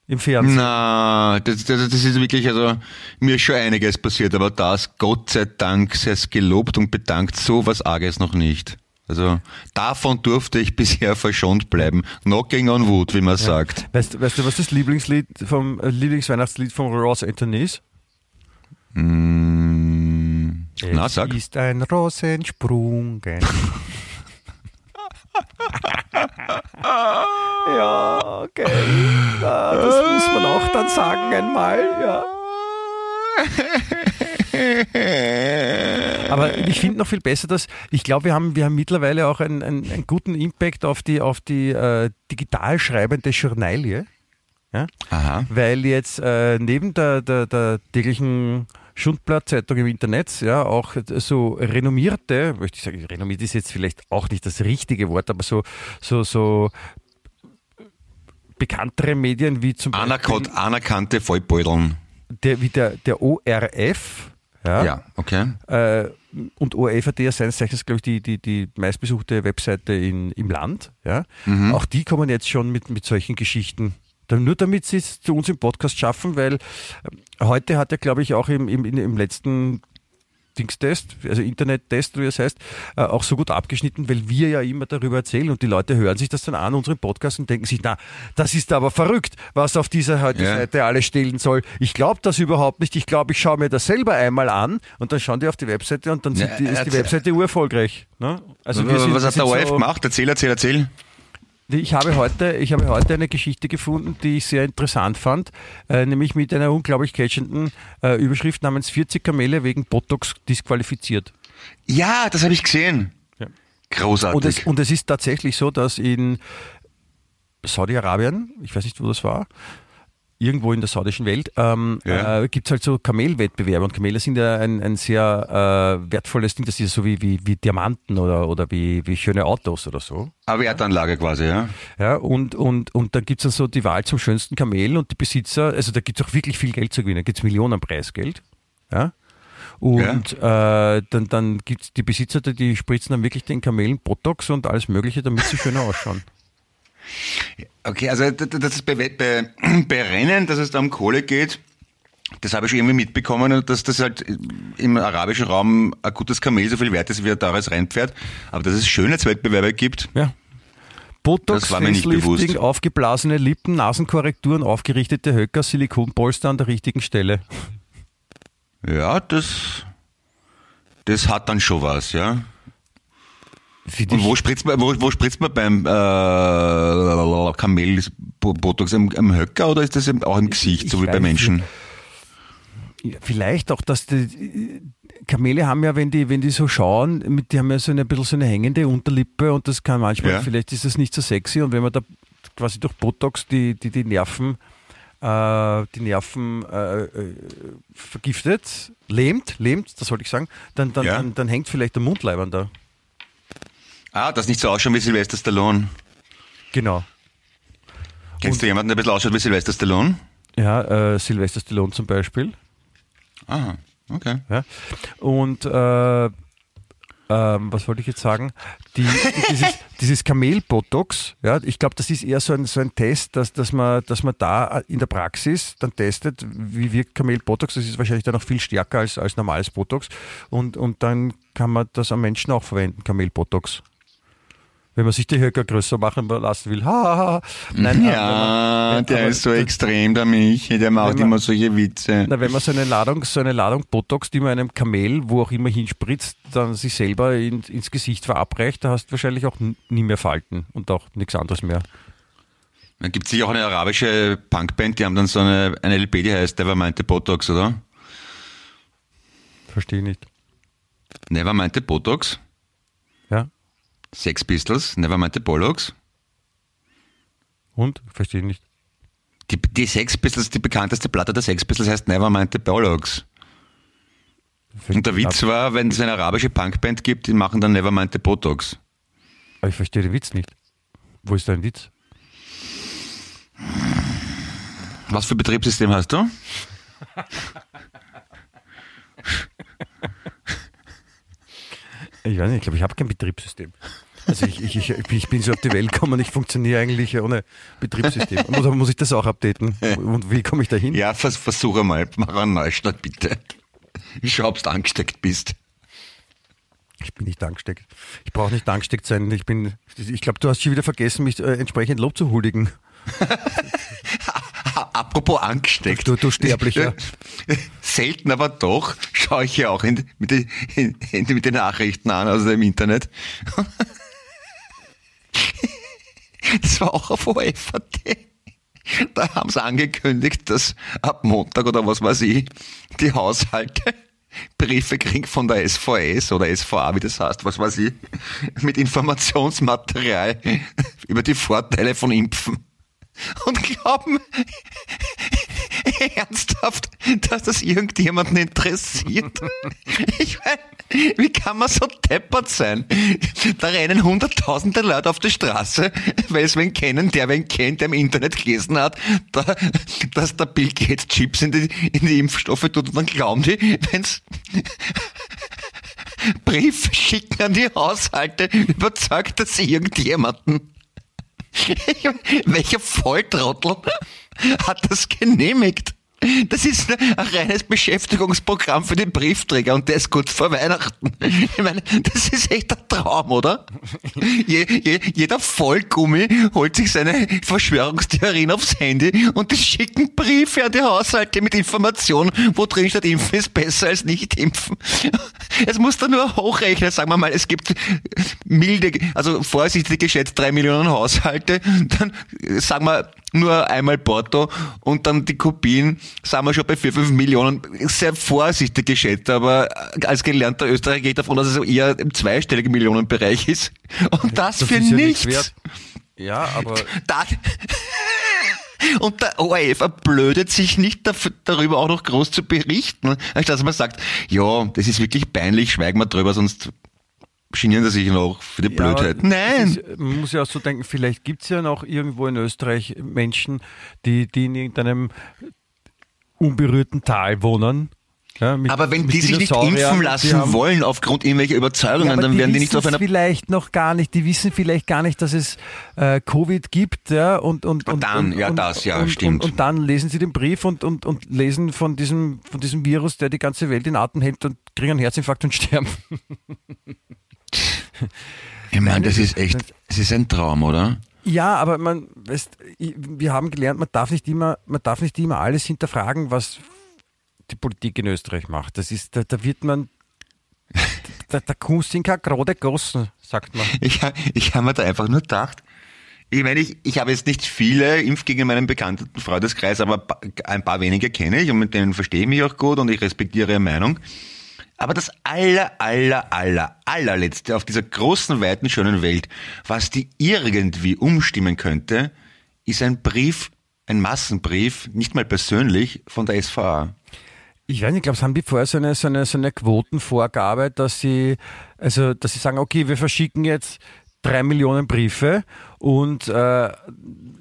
im Fernsehen. Na, das, das, das ist wirklich, also mir ist schon einiges passiert, aber das, Gott sei Dank, sei es gelobt und bedankt, so was Arges noch nicht. Also davon durfte ich <laughs> bisher verschont bleiben. Knocking on wood, wie man sagt. Weißt, du- weißt du, was das Lieblingslied vom äh, Lieblingsweihnachtslied von Ross Anthony ist? Mm, na, Es sag. ist ein Ross entsprungen. <laughs> <laughs> ja, okay. Ja, das muss man auch dann sagen einmal, ja. Aber ich finde noch viel besser, dass ich glaube, wir haben, wir haben mittlerweile auch einen, einen, einen guten Impact auf die, auf die äh, digital schreibende Journalie. Ja? Aha. weil jetzt äh, neben der, der, der täglichen Schundblattzeitung im Internet ja auch so renommierte, möchte ich sagen, renommiert ist jetzt vielleicht auch nicht das richtige Wort, aber so, so, so bekanntere Medien wie zum Anerkannt, anerkannte Vollbeuteln. der, wie der, der ORF, ja, Ja, okay. äh, und ORF hat ja seines Zeichens, glaube ich, die, die, die meistbesuchte Webseite in, im Land. Ja? Auch die kommen jetzt schon mit, mit solchen Geschichten. Dann Nur damit sie es zu uns im Podcast schaffen, weil ähm, heute hat er, glaube ich, auch im, im, im letzten Dingstest, also Internettest, wie es heißt, äh, auch so gut abgeschnitten, weil wir ja immer darüber erzählen und die Leute hören sich das dann an, unseren Podcast und denken sich, na, das ist aber verrückt, was auf dieser heute Ja. Seite alles stehen soll. Ich glaube das überhaupt nicht. Ich glaube, ich schaue mir das selber einmal an und dann schauen die auf die Webseite und dann Ja, die, ist die. Webseite urerfolgreich. Ne? Also wir sind, was hat der ORF so, gemacht? Erzähl, erzähl, erzähl. Ich habe heute, ich habe heute eine Geschichte gefunden, die ich sehr interessant fand, äh, nämlich mit einer unglaublich catchenden äh, Überschrift namens 40 Kamele wegen Botox disqualifiziert. Ja, das habe ich gesehen. Ja. Großartig. Und es, und es ist tatsächlich so, dass in Saudi-Arabien, ich weiß nicht, wo das war, irgendwo in der saudischen Welt, ähm, Ja. äh, gibt es halt so Kamelwettbewerbe. Und Kamele sind ja ein, ein sehr äh, wertvolles Ding, das ist so wie, wie, wie Diamanten oder, oder wie, wie schöne Autos oder so. Eine Wertanlage quasi, ja. Ja, und, und, und dann gibt es dann so die Wahl zum schönsten Kamel und die Besitzer, also da gibt es auch wirklich viel Geld zu gewinnen, da gibt es Millionen Preisgeld. Ja. Und äh, dann, dann gibt es die Besitzer, die, die spritzen dann wirklich den Kamelen Botox und alles Mögliche, damit sie schöner ausschauen. <laughs> Okay, also das ist bei, bei, <clears throat> bei Rennen, dass es da um Kohle geht, das habe ich schon irgendwie mitbekommen, und dass das halt im arabischen Raum ein gutes Kamel so viel wert ist wie ein teures Rennpferd. Aber dass es Schönheitswettbewerbe gibt, Ja. Botox, Das war mir nicht Facelifting, bewusst. aufgeblasene Lippen, Nasenkorrekturen, aufgerichtete Höcker, Silikonpolster an der richtigen Stelle. ja, das, das hat dann schon was, ja. Und wo spritzt man, wo, wo spritzt man beim äh, Kamel Botox? Am, am Höcker oder ist das eben auch im Gesicht, ich so wie bei Menschen? Vielleicht auch, dass die Kamele haben ja, wenn die, wenn die so schauen, mit, die haben ja so eine ein bisschen so eine hängende Unterlippe und das kann manchmal, Ja. vielleicht ist das nicht so sexy und wenn man da quasi durch Botox die, die, die Nerven, äh, die Nerven äh, äh, vergiftet, lähmt, lähmt, das wollte ich sagen, dann, dann, Ja. dann, dann hängt vielleicht der Mundleibern da. Ah, das nicht so ausschaut wie Sylvester Stallone. Genau. Kennst du jemanden, der ein bisschen ausschaut wie Sylvester Stallone? Ja, äh, Sylvester Stallone zum Beispiel. Aha, okay. Ja? Und äh, ähm, was wollte ich jetzt sagen? Die, dieses, <laughs> dieses Kamel-Botox, ja, ich glaube, das ist eher so ein, so ein Test, dass, dass, man, dass man da in der Praxis dann testet, wie wirkt Kamel-Botox. Das ist wahrscheinlich dann noch viel stärker als, als normales Botox. Und, und dann kann man das am Menschen auch verwenden, Kamel-Botox. Wenn man sich die Höcker größer machen lassen will. Ha, ha, ha. Nein, Ja, man- der aber ist so das- extrem, der Michi, der macht man- immer solche Witze. Na, wenn man so eine Ladung, so eine Ladung Botox, die man einem Kamel, wo auch immer hinspritzt, dann sich selber in, ins Gesicht verabreicht, da hast du wahrscheinlich auch nie mehr Falten und auch nichts anderes mehr. Da gibt es sicher auch eine arabische Punkband, die haben dann so eine, eine LP, die heißt Nevermind the Botox, oder? Verstehe nicht. Nevermind the Botox. Sex Pistols, Nevermind the Bollocks. Und? Verstehe nicht. Die, die Sex Pistols, die bekannteste Platte der Sex Pistols heißt Nevermind the Bollocks. Und der Witz war, wenn es eine arabische Punkband gibt, die machen dann Nevermind the Botox. Aber ich verstehe den Witz nicht. Wo ist dein Witz? Was für Betriebssystem hast du? <laughs> Ich weiß nicht, ich glaube, ich habe kein Betriebssystem. Also ich, ich, ich, ich bin so auf die Welt gekommen ich funktioniere eigentlich ohne Betriebssystem. Oder muss ich das auch updaten? Und wie komme ich da hin? Ja, vers versuche mal, mach einen Neustart bitte. Ich schau, ob du angesteckt bist. Ich bin nicht angesteckt. Ich brauche nicht angesteckt sein. Ich bin, ich glaube, du hast schon wieder vergessen, mich äh, entsprechend Lob zu huldigen. <laughs> Apropos angesteckt. Du, du Sterblicher. <laughs> Selten, aber doch schaue ich ja auch in, mit, den, in, mit den Nachrichten an, also im Internet. <laughs> Das war auch auf OFAT. Da haben sie angekündigt, dass ab Montag oder was weiß ich, die Haushalte Briefe kriegen von der SVS oder SVA, wie das heißt, was weiß ich, mit Informationsmaterial über die Vorteile von Impfen. Und glauben ernsthaft, dass das irgendjemanden interessiert. Ich meine, wie kann man so deppert sein? Da rennen hunderttausende Leute auf die Straße, weil es wen kennen, der wen kennt, der im Internet gelesen hat, da, dass der Bill Gates Chips in die, in die Impfstoffe tut und dann glauben die, wenn's Briefe schicken an die Haushalte, überzeugt das irgendjemanden. <laughs> Welcher Volltrottel hat das genehmigt? Das ist ein reines Beschäftigungsprogramm für den Briefträger und der ist kurz vor Weihnachten. Ich meine, das ist echt ein Traum, oder? Je, je, jeder Vollgummi holt sich seine Verschwörungstheorien aufs Handy und die schicken Briefe an die Haushalte mit Informationen, wo drin steht, Impfen ist besser als nicht impfen. Es muss da nur hochrechnen, sagen wir mal, es gibt milde, also vorsichtig geschätzt drei Millionen Haushalte, dann sagen wir nur einmal Porto und dann die Kopien, sind wir schon bei 4, 5 Millionen. Sehr vorsichtig geschätzt, aber als gelernter Österreicher gehe ich davon, dass es eher im zweistelligen Millionenbereich ist. Und das, das für nichts. Ja, ja, aber... Da, und der ORF erblödet sich nicht dafür, darüber auch noch groß zu berichten, anstatt dass man sagt, ja, das ist wirklich peinlich, schweigen wir drüber, sonst genieren sie sich noch für die Blödheit. Ja, Nein! Ist, man muss ja auch so denken, vielleicht gibt es ja noch irgendwo in Österreich Menschen, die, die in irgendeinem unberührten Tal wohnen. Ja, mit, aber wenn die sich nicht impfen lassen haben, wollen aufgrund irgendwelcher Überzeugungen, ja, dann werden die nicht auf einer vielleicht noch gar nicht, die wissen vielleicht gar nicht, dass es äh, Covid gibt, ja und und und dann und, ja das ja und, stimmt und, und, dann lesen sie den Brief und und und lesen von diesem von diesem Virus, der die ganze Welt in Atem hält und kriegen einen Herzinfarkt und <laughs> sterben. Ich meine, das ist echt, es ist ein Traum, oder? Ja, aber man, weißt, wir haben gelernt, man darf nicht immer, man darf nicht immer alles hinterfragen, was die Politik in Österreich macht. Das ist, da, da wird man, da, da kommst in keine gerade Gossen, sagt man. Ich, ich habe mir da einfach nur gedacht, ich meine, ich, ich habe jetzt nicht viele Impfgegner in meinem bekannten Freundeskreis, aber ein paar wenige kenne ich und mit denen verstehe ich mich auch gut und ich respektiere ihre Meinung. Aber das aller, aller, aller, allerletzte auf dieser großen, weiten, schönen Welt, was die irgendwie umstimmen könnte, ist ein Brief, ein Massenbrief, nicht mal persönlich, von der SVA. Ich weiß nicht, ich glaube, es haben die vorher so eine, so eine, so eine Quotenvorgabe, dass sie, also, dass sie sagen, okay, wir verschicken jetzt drei Millionen Briefe und äh,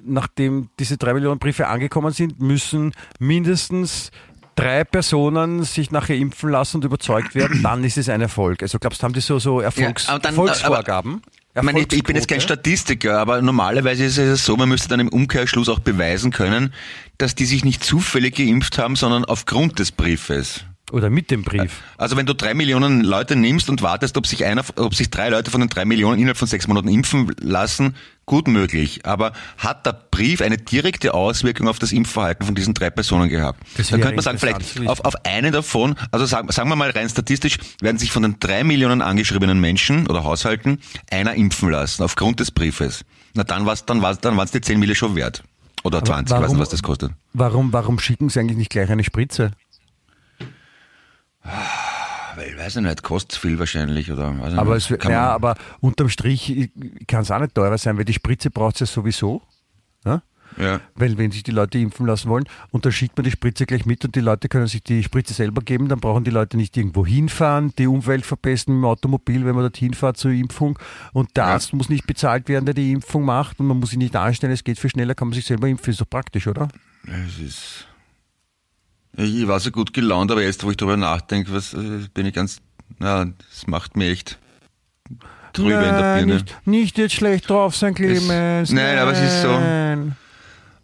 nachdem diese drei Millionen Briefe angekommen sind, müssen mindestens drei Personen sich nachher impfen lassen und überzeugt werden, <clears throat> dann ist es ein Erfolg. Also glaubst du, haben die so, so Erfolgs ja, dann, Erfolgsvorgaben? Ich, meine, ich bin jetzt kein Statistiker, aber normalerweise ist es so, man müsste dann im Umkehrschluss auch beweisen können, dass die sich nicht zufällig geimpft haben, sondern aufgrund des Briefes. Oder mit dem Brief. Also wenn du drei Millionen Leute nimmst und wartest, ob sich einer, ob sich drei Leute von den drei Millionen innerhalb von sechs Monaten impfen lassen, gut möglich. Aber hat der Brief eine direkte Auswirkung auf das Impfverhalten von diesen drei Personen gehabt? Dann könnte man sagen, vielleicht auf, auf einen davon, also sagen, sagen wir mal rein statistisch, werden sich von den drei Millionen angeschriebenen Menschen oder Haushalten einer impfen lassen, aufgrund des Briefes. Na dann war's, dann war's, dann waren's die zehn Mille schon wert. Oder 20, warum, ich weiß nicht, was das kostet. Warum, warum schicken sie eigentlich nicht gleich eine Spritze? Weil ich weiß ich nicht, kostet viel wahrscheinlich oder weiß ich Aber, nicht. es, ja, aber unterm Strich kann es auch nicht teurer sein, weil die Spritze braucht es ja sowieso. Ja? ja. Weil wenn sich die Leute impfen lassen wollen und dann schickt man die Spritze gleich mit und die Leute können sich die Spritze selber geben, dann brauchen die Leute nicht irgendwo hinfahren, die Umwelt verpesten im Automobil, wenn man dorthin fährt zur Impfung und der Ja. Arzt muss nicht bezahlt werden, der die Impfung macht und man muss sich nicht anstellen, es geht viel schneller, kann man sich selber impfen, ist doch praktisch, oder? Es ist. Ich war so gut gelaunt, aber jetzt, wo ich darüber nachdenke, was, äh, bin ich ganz. Na, das macht mir echt drüber in der Nein, Birne. nicht, nicht jetzt schlecht drauf sein, Clemens. nein, aber es ist so- Nein.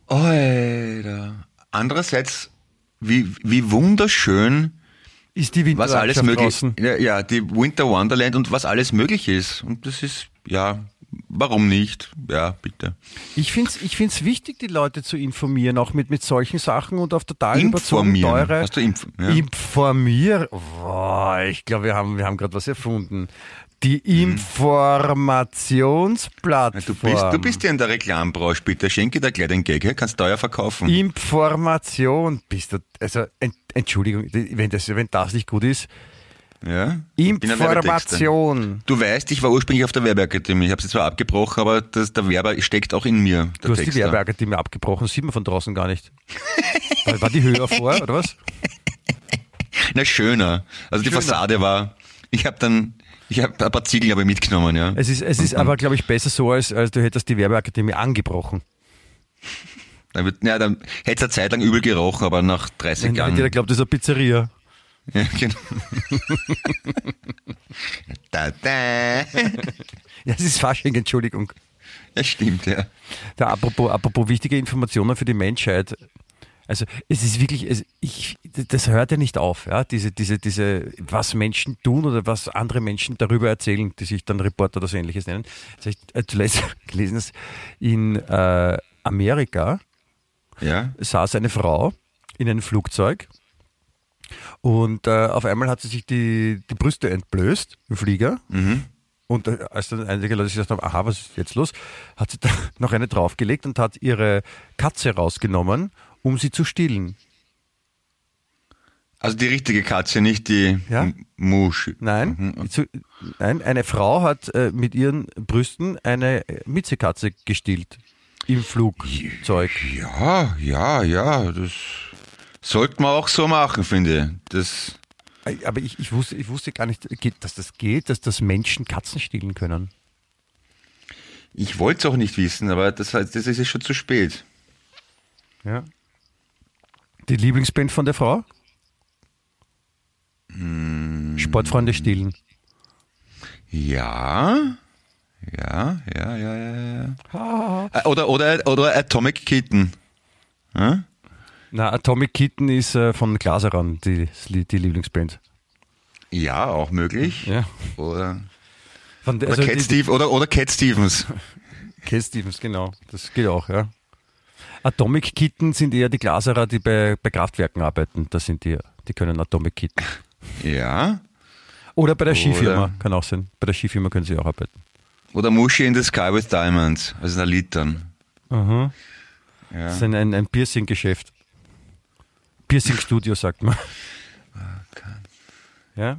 Alter. Andererseits, wie, wie wunderschön, Ist die was alles Winterlandschaft möglich draußen. ja, ja, die Winter Wonderland und was alles möglich ist. Und das ist, ja, warum nicht? Ja, bitte. Ich finde es ich find's wichtig, die Leute zu informieren, auch mit, mit solchen Sachen und auf total überzogen Informieren. teure. Hast du Impf ja. Informier. Boah, ich glaube, wir haben, wir haben gerade was erfunden. Die Informationsplattform. Du bist, du bist ja in der Reklambranche, bitte. Schenke dir gleich den Gag, her, kannst teuer verkaufen. Information. Bist du, also, Ent- Entschuldigung, wenn das, wenn das nicht gut ist. Ja? Ich. Information. Du weißt, ich war ursprünglich auf der Werbeakademie. Ich habe sie zwar abgebrochen, aber das, der Werber steckt auch in mir. Du hast die Texter. Werbeakademie abgebrochen, sieht man von draußen gar nicht. War war die höher <laughs> vor, oder was? Na, schöner. Also die Schöner. Fassade war. Ich habe dann, ich habe ein paar Ziegel aber mitgenommen, ja. Es ist, es ist aber, glaube ich, besser so, als, als du hättest die Werbeakademie angebrochen. Dann, wird, ja, dann hätte es eine Zeit lang übel gerochen, aber nach 30 Dann hätte Jahren. jeder glaubt, das ist eine Pizzeria. Ja, genau. <laughs> da, da. Ja, es ist Fasching, Entschuldigung. Ja, stimmt, ja. Da, apropos, apropos wichtige Informationen für die Menschheit. Also es ist wirklich, es, ich, das hört ja nicht auf, ja, diese, diese, diese, was Menschen tun oder was andere Menschen darüber erzählen, die sich dann Reporter oder so ähnliches nennen. Das habe ich äh, zuletzt <laughs> gelesen, dass in äh, Amerika Ja, saß eine Frau in einem Flugzeug und äh, auf einmal hat sie sich die, die Brüste entblößt im Flieger. Und äh, als dann einige Leute sich gedacht haben, aha, was ist jetzt los, hat sie <laughs> da noch eine draufgelegt und hat ihre Katze rausgenommen, um sie zu stillen. also die richtige Katze, nicht die Ja? Musch. Nein, Mhm. zu, nein eine Frau hat äh, mit ihren Brüsten eine äh, Miezekatze gestillt im Flugzeug. Ja, ja, ja, das sollte man auch so machen, finde ich. Das, Aber ich, ich, wusste, ich wusste gar nicht, dass das geht, dass das Menschen Katzen stillen können. ich wollte es auch nicht wissen, aber das, heißt, das ist schon zu spät. Ja. Die Lieblingsband von der Frau? Sportfreunde stillen. Ja, ja, ja, ja, ja. ja. Äh, Oder, oder, oder Atomic Kitten. Ja? Na, Atomic Kitten ist äh, von Glaseran, die, die Lieblingsband. ja, auch möglich. Ja. Oder, Von der, oder, also Cat die- Steve, oder, oder Cat Stevens. <laughs> Cat Stevens, genau. Das geht auch, ja. Atomic Kitten sind eher die Glaserer, die bei, bei Kraftwerken arbeiten. Das sind die, die können Atomic Kitten. Ja. Oder bei der Skifirma, kann auch sein. Bei der Skifirma können sie auch arbeiten. Oder Muschi in the Sky with Diamonds. Also ein Lied dann. Aha. Ja. Das ist ein, ein, ein Piercing-Geschäft. Piercing-Studio, sagt man. Ja?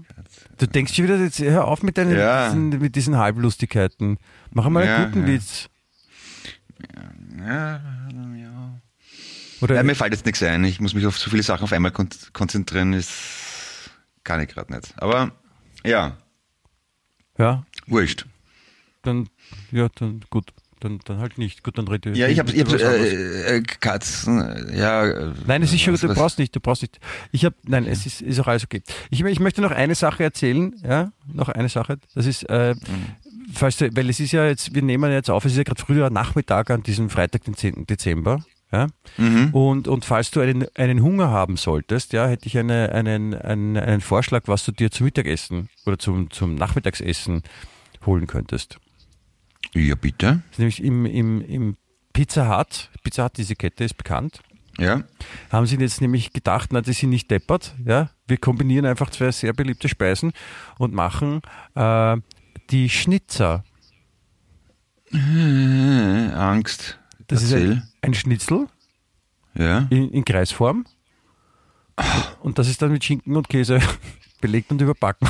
Du denkst schon wieder, jetzt hör auf mit deinen Ja. diesen, mit diesen Halblustigkeiten. Mach mal einen Ja, guten ja. Witz. Ja, ja. Oder mir fällt jetzt nichts ein. Ich muss mich auf so viele Sachen auf einmal kon konzentrieren. Ist kann ich gerade nicht. Aber ja, ja, wurscht. dann, ja, dann gut. Dann, dann halt nicht. Gut, dann rede Ja, ich habe ich hab, anderes. äh, äh, Katzen. Ja. äh, Nein, es ist schon, du was- brauchst nicht, du brauchst nicht. Ich habe, nein, es ist, ist auch alles okay. Ich, ich möchte noch eine Sache erzählen, ja, noch eine Sache. Das ist, äh, falls du, weil es ist ja jetzt, wir nehmen jetzt auf, es ist ja gerade früher Nachmittag an diesem Freitag, den 10. Dezember. Ja? Mhm. Und, und falls du einen, einen Hunger haben solltest, ja, hätte ich eine, einen, einen, einen Vorschlag, was du dir zum Mittagessen oder zum, zum Nachmittagsessen holen könntest. Ja, bitte. Das ist nämlich im, im, im Pizza Hut, Pizza Hut, diese Kette ist bekannt, Ja. haben sie jetzt nämlich gedacht, na, die sind nicht deppert. Ja? Wir kombinieren einfach zwei sehr beliebte Speisen und machen äh, die Schnitzer. Äh, Angst. Das Erzähl. ist ein, ein Schnitzel ja. in, in Kreisform. Und das ist dann mit Schinken und Käse <laughs> belegt und überbacken.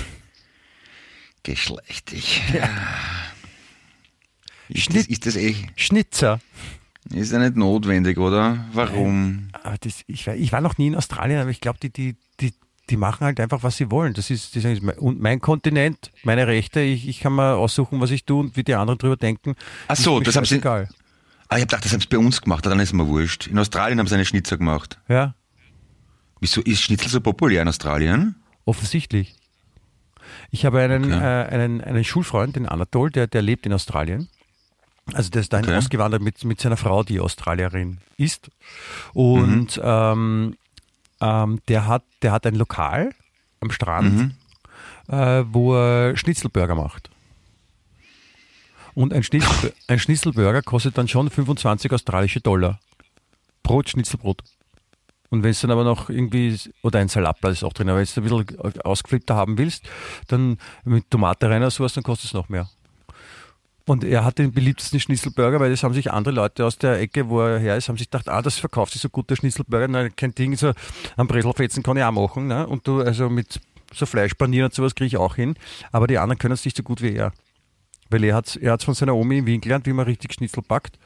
Geschlechtig. Ja. Ist, das, ist das eh, Schnitzer. ist ja nicht notwendig, oder? Warum? Aber das, ich, war- ich war noch nie in Australien, aber ich glaube, die, die, die, die machen halt einfach, was sie wollen. Das ist, das ist mein, Kontinent, meine Rechte. Ich, ich kann mal aussuchen, was ich tue und wie die anderen drüber denken. Ach so, das haben sie- egal. Ah, ich habe gedacht, das haben sie bei uns gemacht, dann ist mir wurscht. In Australien haben sie eine Schnitzer gemacht. Ja, Wieso ist Schnitzel so populär in Australien? offensichtlich. Ich habe einen, Okay. äh, einen, einen Schulfreund, den Anatol, der, der lebt in Australien. Also der ist dahin Okay. ausgewandert mit, mit seiner Frau, die Australierin ist. Und ähm, ähm, der, hat, der hat ein Lokal am Strand, äh, wo er Schnitzelburger macht. Und ein, Schnitzel, ein Schnitzelburger kostet dann schon 25 australische Dollar. Brot, Schnitzelbrot. Und wenn es dann aber noch irgendwie, oder ein Salatblatt ist auch drin, aber wenn du ein bisschen ausgeflippter haben willst, dann mit Tomate rein oder sowas, dann kostet es noch mehr. Und er hat den beliebtesten Schnitzelburger, weil das haben sich andere Leute aus der Ecke, wo er her ist, haben sich gedacht, ah, das verkauft sich so gut, der Schnitzelburger, na, kein Ding, so am Breselfetzen kann ich auch machen, ne? Und du, also mit so Fleischpanieren und sowas kriege ich auch hin, aber die anderen können es nicht so gut wie er. Weil er hat er hat's von seiner Omi in Wien gelernt, wie man richtig Schnitzel backt.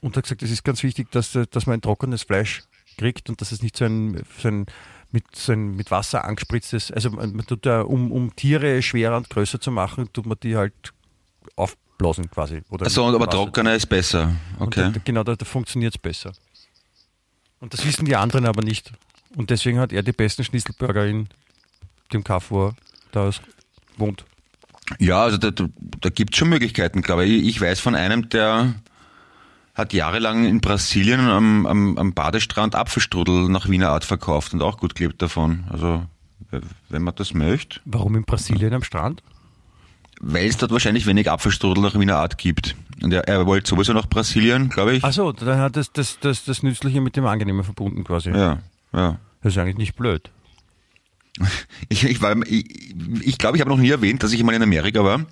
Und hat gesagt, es ist ganz wichtig, dass, dass man ein trockenes Fleisch kriegt und dass es nicht so ein, so ein mit, so ein mit Wasser angespritztes, also man man tut da, um, um Tiere schwerer und größer zu machen, tut man die halt aufblasen quasi. Oder mit aber trockener ist besser. Und Okay. da, genau, da, da funktioniert es besser. Und das wissen die anderen aber nicht. Und deswegen hat er die besten Schnitzelburger in dem Kaff, wo er da ist- wohnt. Ja, also da, da, gibt es schon Möglichkeiten, glaube ich. Ich weiß von einem, der hat jahrelang in Brasilien am, am, am Badestrand Apfelstrudel nach Wiener Art verkauft und auch gut gelebt davon. Also wenn man das möchte, Warum in Brasilien am Strand? Weil es dort wahrscheinlich wenig Apfelstrudel nach Wiener Art gibt. Und er, er wollte sowieso nach Brasilien, glaube ich. Achso, dann hat das, das, das, das Nützliche mit dem Angenehmen verbunden quasi. Ja, ja. Das ist eigentlich nicht blöd. <laughs> Ich, ich, war, ich, ich glaube, ich habe noch nie erwähnt, dass ich mal in Amerika war.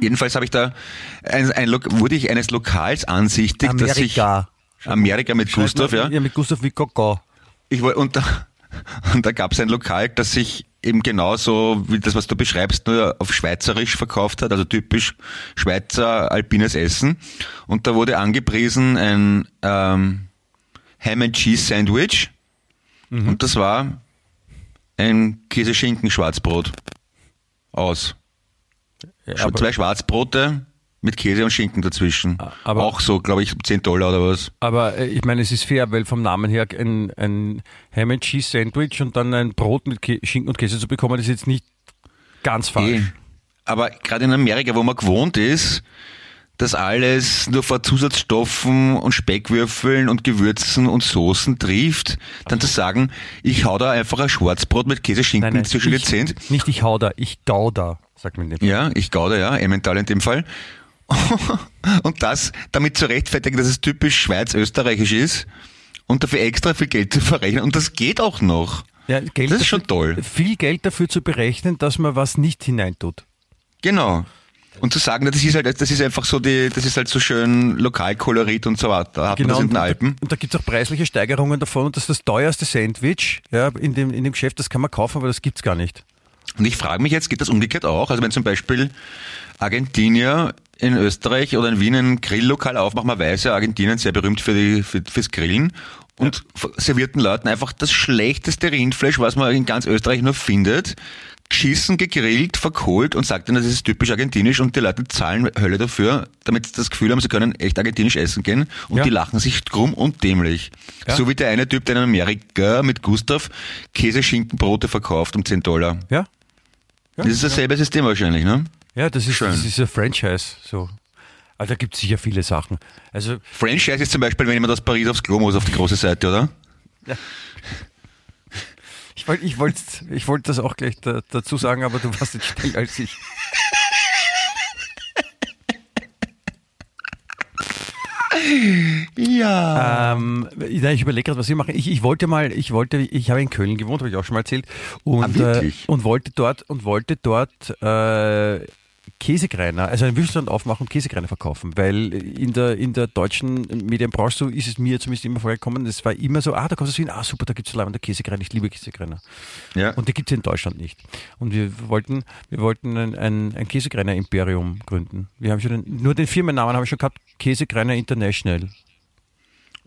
Jedenfalls habe ich da ein, ein, wurde ich eines Lokals ansichtig, dass ich Amerika mit Gustav, ja. Ja, mit Gustav wie Coco. Ich war, und da, <laughs> und da gab es ein Lokal, das sich eben genauso wie das, was du beschreibst, nur auf Schweizerisch verkauft hat, also typisch Schweizer alpines Essen. Und da wurde angepriesen ein ähm, Ham and Cheese Sandwich. Und das war ein Käse-Schinken-Schwarzbrot. Aus. Ja, zwei Schwarzbrote mit Käse und Schinken dazwischen. aber- Auch so, glaube ich, 10 Dollar oder was. aber äh, ich meine, es ist fair, weil vom Namen her ein, ein Ham and Cheese Sandwich und dann ein Brot mit Kä Schinken und Käse zu bekommen, ist jetzt nicht ganz falsch. Eh. Aber gerade in Amerika, wo man gewohnt ist, dass alles nur vor Zusatzstoffen und Speckwürfeln und Gewürzen und Soßen trifft, dann zu sagen, ich hau da einfach ein Schwarzbrot mit Käse, Schinken zwischen die ich, nicht ich hau da, ich gau da, sagt man Fall. Ja, ich gaude, ja, Emmental in dem Fall. <laughs> und das damit zu rechtfertigen, dass es typisch schweiz-österreichisch ist und dafür extra viel Geld zu verrechnen. Und das geht auch noch. Ja, Geld Das ist dafür, schon toll. Viel Geld dafür zu berechnen, dass man was nicht hineintut. Genau. Und zu sagen, das ist halt, das ist einfach so die, das ist halt so schön Lokalkolorit und so weiter. Da hat man das in und, den Alpen. und da gibt es auch preisliche Steigerungen davon und das ist das teuerste Sandwich ja, in, dem, in dem Geschäft, das kann man kaufen, aber das gibt's gar nicht. Und ich frage mich jetzt, geht das umgekehrt auch? Also wenn zum Beispiel Argentinier in Österreich oder in Wien ein Grilllokal aufmachen, man weiß ja, Argentinien sehr berühmt für die, für, fürs Grillen und servierten Leuten einfach das schlechteste Rindfleisch, was man in ganz Österreich nur findet, geschissen, gegrillt, verkohlt und sagt dann, das ist typisch argentinisch und die Leute zahlen Hölle dafür, damit sie das Gefühl haben, sie können echt argentinisch essen gehen und Ja. die lachen sich krumm und dämlich. Ja. So wie der eine Typ, der in Amerika mit Gustav Käse-Schinkenbrote verkauft um 10 Dollar. Ja, ja, Das ist dasselbe System wahrscheinlich, ne? Ja das, ist, Schön. das ist ein Franchise. So. Also da gibt es sicher viele Sachen. Also Franchise ist zum Beispiel, wenn jemand aus Paris aufs Klo muss, auf die große Seite, oder? ich wollte ich wollt, ich wollt das auch gleich da, dazu sagen, aber du warst jetzt schneller als ich. Ja. Ähm, ja, ich überlege gerade, was wir machen. Ich, ich wollte mal, ich wollte, ich habe in Köln gewohnt, habe ich auch schon mal erzählt, und, Ah, äh, und wollte dort und wollte dort äh, Käsekreiner, also einen Würstelstand aufmachen und Käsekreiner verkaufen, weil in der, in der deutschen Medienbranche, so ist es mir zumindest immer vorgekommen, es war immer so, ah, da kommst du hin, ah, super, da gibt es der Käsekreiner, ich liebe Käsekreiner. Ja. Und die gibt es in Deutschland nicht. Und wir wollten, wir wollten ein, ein, ein Käsekreiner-Imperium gründen. Wir haben schon den, nur den Firmennamen haben wir schon gehabt, Käsekreiner International.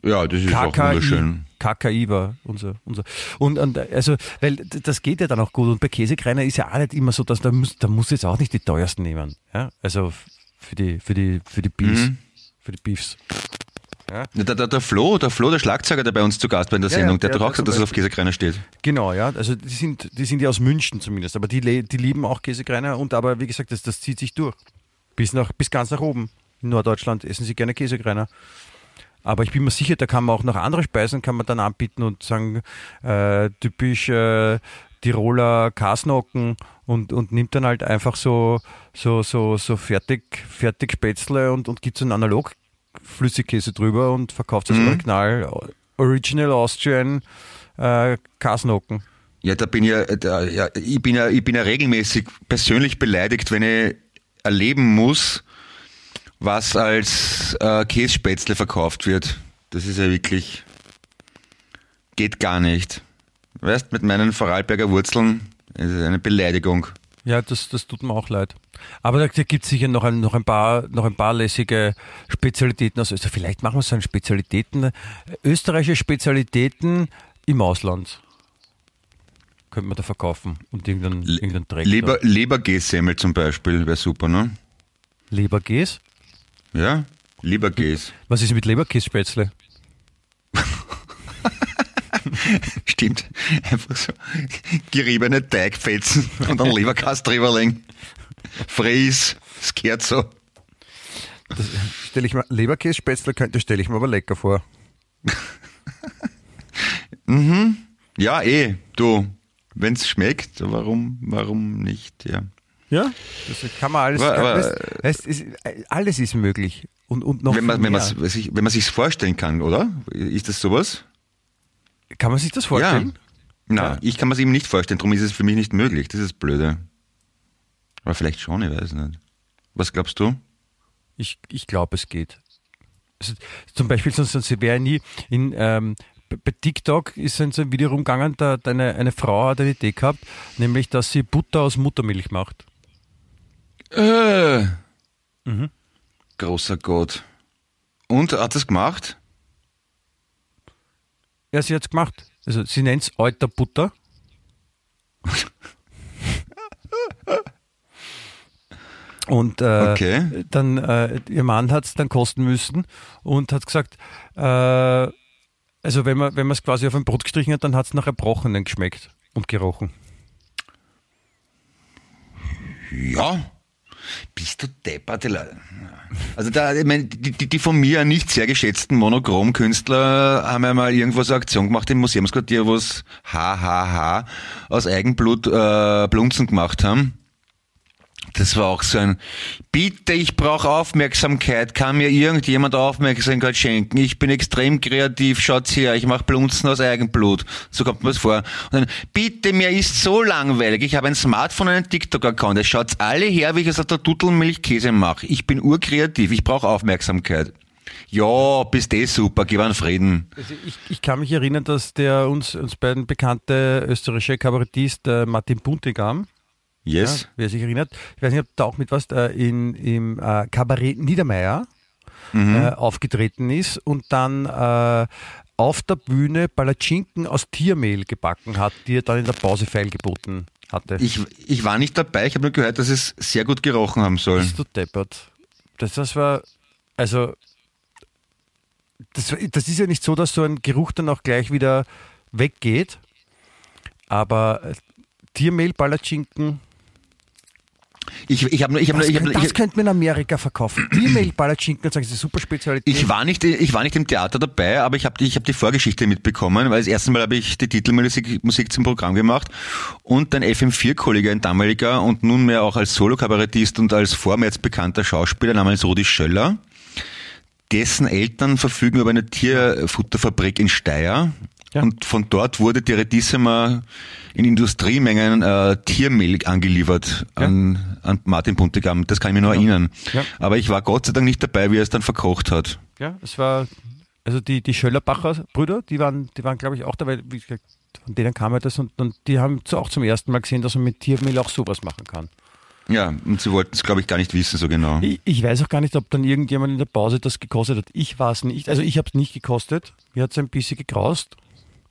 Ja, das ist auch wunderschön. KKI war unser, unser. Und, und also, weil das geht ja dann auch gut. Und bei Käsekreiner ist ja auch nicht immer so, dass da muss, da muss jetzt auch nicht die teuersten nehmen. Ja? Also für die, für die, für die Beefs. Mhm. Für die Beefs. Ja. Der, der, der, Flo, der Flo, der Schlagzeuger, der bei uns zu Gast war in der ja, Sendung, der, der hat doch auch gesagt, dass es auf Käsekreiner steht. Genau, ja. Also die sind, die sind ja aus München zumindest, aber die, die lieben auch Käsekreiner und aber wie gesagt, das, das zieht sich durch. Bis nach, bis ganz nach oben. In Norddeutschland essen sie gerne Käsekreiner. Aber ich bin mir sicher, da kann man auch noch andere Speisen kann man dann anbieten und sagen, äh, typisch äh, Tiroler Kasnocken und, und nimmt dann halt einfach so, so, so, so fertig, fertig Spätzle und, und gibt so einen analog Flüssigkäse drüber und verkauft das mhm. Original Original Austrian äh, Kasnocken. Ja, da bin ja, da, ja, ich bin ja, ich bin ja regelmäßig persönlich beleidigt, wenn ich erleben muss, was als äh, Kässpätzle verkauft wird. Das ist ja wirklich, geht gar nicht. Weißt, mit meinen Vorarlberger Wurzeln ist es eine Beleidigung. Ja, das, das tut mir auch leid. Aber da, da gibt es sicher noch ein, noch, ein paar, noch ein paar lässige Spezialitäten aus Österreich. Vielleicht machen wir so ein Spezialitäten, österreichische Spezialitäten im Ausland. Könnte man da verkaufen und irgendeinen, irgendeinen Dreck. Leber, Leberkässemmel zum Beispiel wäre super, ne? Leberkäse? Ja, Leberkäse. Was ist mit Leberkässpätzle? <laughs> Stimmt. Einfach so geriebene Teigfetzen und dann Leberkäse drüber legen. Fries, das gehört so. Das stelle ich mir, Leberkässpätzle könnte, stelle ich mir aber lecker vor. <laughs> mhm. Ja, eh, du, wenn es schmeckt, warum, warum nicht, ja. Ja, das kann man alles. Aber, aber, das, ist, alles ist möglich. Und, und noch wenn man, wenn, wenn man sich vorstellen kann, oder? Ist das sowas? Kann man sich das vorstellen? Ja. Na, ja. ich kann mir es eben nicht vorstellen, darum ist es für mich nicht möglich. Das ist blöde. Aber vielleicht schon, ich weiß nicht. Was glaubst du? Ich, ich glaube, es geht. Also, zum Beispiel, sonst, sonst wäre nie in, ähm, bei TikTok ist so ein Video rumgegangen, da eine, eine Frau hat eine Idee gehabt, nämlich, dass sie Butter aus Muttermilch macht. Äh. Mhm. Großer Gott. Und hat es gemacht? Ja, sie hat es gemacht. Also sie nennt es Alter Butter. Und äh, okay. dann äh, ihr Mann hat es dann kosten müssen und hat gesagt, äh, also wenn man wenn es quasi auf ein Brot gestrichen hat, dann hat es nach Erbrochenen geschmeckt und gerochen. Ja, bist du deppert? Also da, ich meine, die, die, von mir nicht sehr geschätzten Monochromkünstler haben ja mal irgendwas eine Aktion gemacht im Museumsquartier, wo es HHH aus Eigenblut äh, Blunzen gemacht haben. Das war auch so ein, bitte, ich brauche Aufmerksamkeit, kann mir irgendjemand Aufmerksamkeit schenken? Ich bin extrem kreativ, schaut's her, ich mache Blunzen aus Eigenblut. So kommt mir das vor. Und dann, bitte, mir ist so langweilig, ich habe ein Smartphone und einen TikTok-Account, es schaut's alle her, wie ich es aus der Dutelmilchkäse mache. Ich bin urkreativ, ich brauche Aufmerksamkeit. Ja, bist eh super, gib einen Frieden. Also ich, ich, kann mich erinnern, dass der uns, uns beiden bekannte österreichische Kabarettist äh, Martin Buntigam, Yes. Ja, wer sich erinnert. Ich weiß nicht, ob da auch mit was äh, in, im äh, Kabarett Niedermeyer mhm. äh, aufgetreten ist und dann äh, auf der Bühne Palatschinken aus Tiermehl gebacken hat, die er dann in der Pause feilgeboten hatte. Ich, ich war nicht dabei, ich habe nur gehört, dass es sehr gut gerochen haben soll. Bist du deppert? Das, das war, also, das, das ist ja nicht so, dass so ein Geruch dann auch gleich wieder weggeht, aber äh, Tiermehl, Palatschinken, ich, ich habe ich hab, ich hab, Das ich, könnte man in Amerika verkaufen. E-Mail-Palatschinken und sagen, das ist eine super Spezialität. Ich war nicht, ich war nicht im Theater dabei, aber ich habe die, ich hab die Vorgeschichte mitbekommen, weil das erste Mal habe ich die Titelmusik Musik zum Programm gemacht und ein FM4-Kollege, ein damaliger und nunmehr auch als Solo-Kabarettist und als vormals bekannter Schauspieler namens Rudi Schöller, dessen Eltern verfügen über eine Tierfutterfabrik in Steyr Ja. Und von dort wurde Diretissima in Industriemengen äh, Tiermehl angeliefert an, an Martin Puntigam. Das kann ich mir nur erinnern. Ja. Aber ich war Gott sei Dank nicht dabei, wie er es dann verkocht hat. Ja, es war, also die, die Schöllerbacher Brüder, die waren, die waren glaube ich auch dabei, von denen kam ja das und, und die haben auch zum ersten Mal gesehen, dass man mit Tiermehl auch sowas machen kann. Ja, und sie wollten es, glaube ich, gar nicht wissen so genau. Ich, ich weiß auch gar nicht, ob dann irgendjemand in der Pause das gekostet hat. Ich war es nicht. Also ich habe es nicht gekostet. Mir hat es ein bisschen gegraust.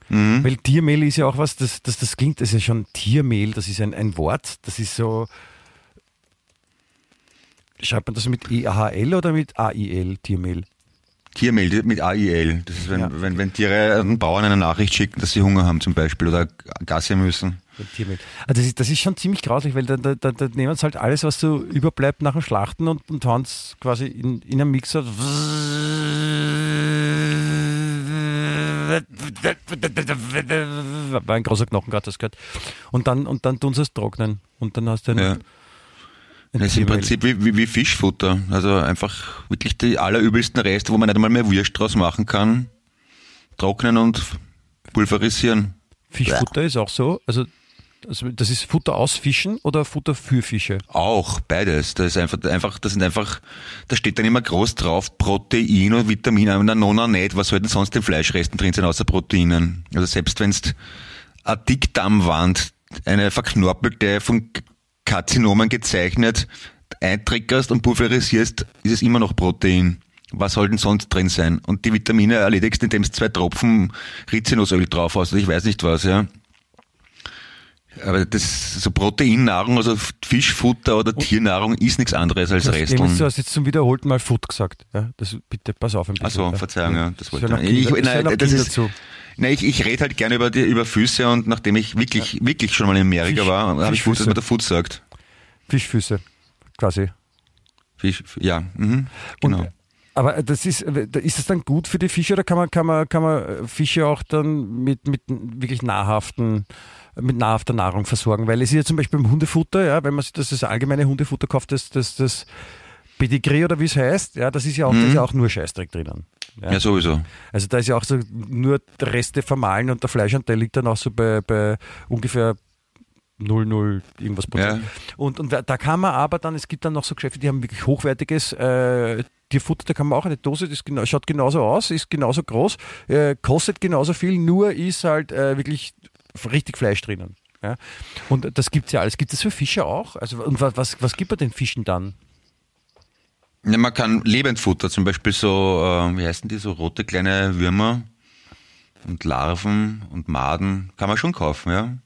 Mhm. Weil Tiermehl ist ja auch was, das, das, das klingt, das ist ja schon Tiermehl, das ist ein, ein Wort, das ist so. Schreibt man das mit E-A-H-L oder mit A-I-L, Tiermehl? Tiermehl mit AIL. Das ist, wenn, Ja. wenn, wenn Tiere den Bauern eine Nachricht schicken, dass sie Hunger haben zum Beispiel oder Gasse müssen. Tiermehl. Also das ist, das ist schon ziemlich grausig, weil da, da, da, da nehmen sie halt alles, was so überbleibt nach dem Schlachten und, und hauen es quasi in, in einem Mixer. War ein großer Knochen gerade das gehört. Und dann, und dann tun sie es trocknen. Und dann hast du ein, Ja. Das ist im. Prinzip wie, wie, wie Fischfutter. Also einfach wirklich die allerübelsten Reste, wo man nicht einmal mehr Wurst draus machen kann. Trocknen und pulverisieren. Fischfutter ist auch so. Also also das ist Futter aus Fischen oder Futter für Fische? Auch beides. Das ist einfach, einfach, das sind einfach, da steht dann immer groß drauf Protein und Vitamin, aber na nona nicht. Was soll denn sonst in Fleischresten drin sein außer Proteinen? Also selbst wenn es eine Dickdarmwand, eine verknorpelte, von Karzinomen gezeichnet, eintrickerst und pulverisierst, ist es immer noch Protein. Was soll denn sonst drin sein? Und die Vitamine erledigst, indem es zwei Tropfen Rizinusöl drauf hast. Ich weiß nicht was, ja. Aber das so Proteinnahrung, also Fischfutter oder Tiernahrung ist nichts anderes als Das, nämlich, du Resteln. hast jetzt zum wiederholten Mal Food gesagt. Ja, das, bitte, pass auf ein bisschen. Achso, ja. Verzeihung, ja, das wollte ich. ich nein, das Kinder ist, nein, ich, ich rede halt gerne über, die, über Füße und nachdem ich wirklich, wirklich schon mal in Amerika Fisch- war, habe ich gewusst, dass man der Food sagt. Fischfüße, quasi. Fisch, ja, mhm, genau. Aber das ist, ist das dann gut für die Fische oder kann man, kann man, kann man Fische auch dann mit, mit wirklich nahrhaften, mit nahrhafter Nahrung versorgen? Weil es ist ja zum Beispiel beim Hundefutter, ja, wenn man sich das, das allgemeine Hundefutter kauft, das, das, das Pedigree oder wie es heißt, ja, das ist ja auch, da ist ja auch nur Scheißdreck drinnen. ja, sowieso. Also da ist ja auch so nur Reste vermahlen und der Fleischanteil liegt dann auch so bei, bei ungefähr 0,0 irgendwas Prozent. Ja. Und, und da kann man aber dann, es gibt dann noch so Geschäfte, die haben wirklich hochwertiges äh, Tierfutter, da kann man auch eine Dose, das genau, schaut genauso aus, ist genauso groß, äh, kostet genauso viel, nur ist halt äh, wirklich richtig Fleisch drinnen. Ja? Und das gibt es ja alles. Gibt es für Fische auch? Also, und was, was, gibt man den Fischen dann? Ja, man kann Lebendfutter, zum Beispiel so, äh, wie heißen die, so rote kleine Würmer und Larven und Maden, kann man schon kaufen, ja.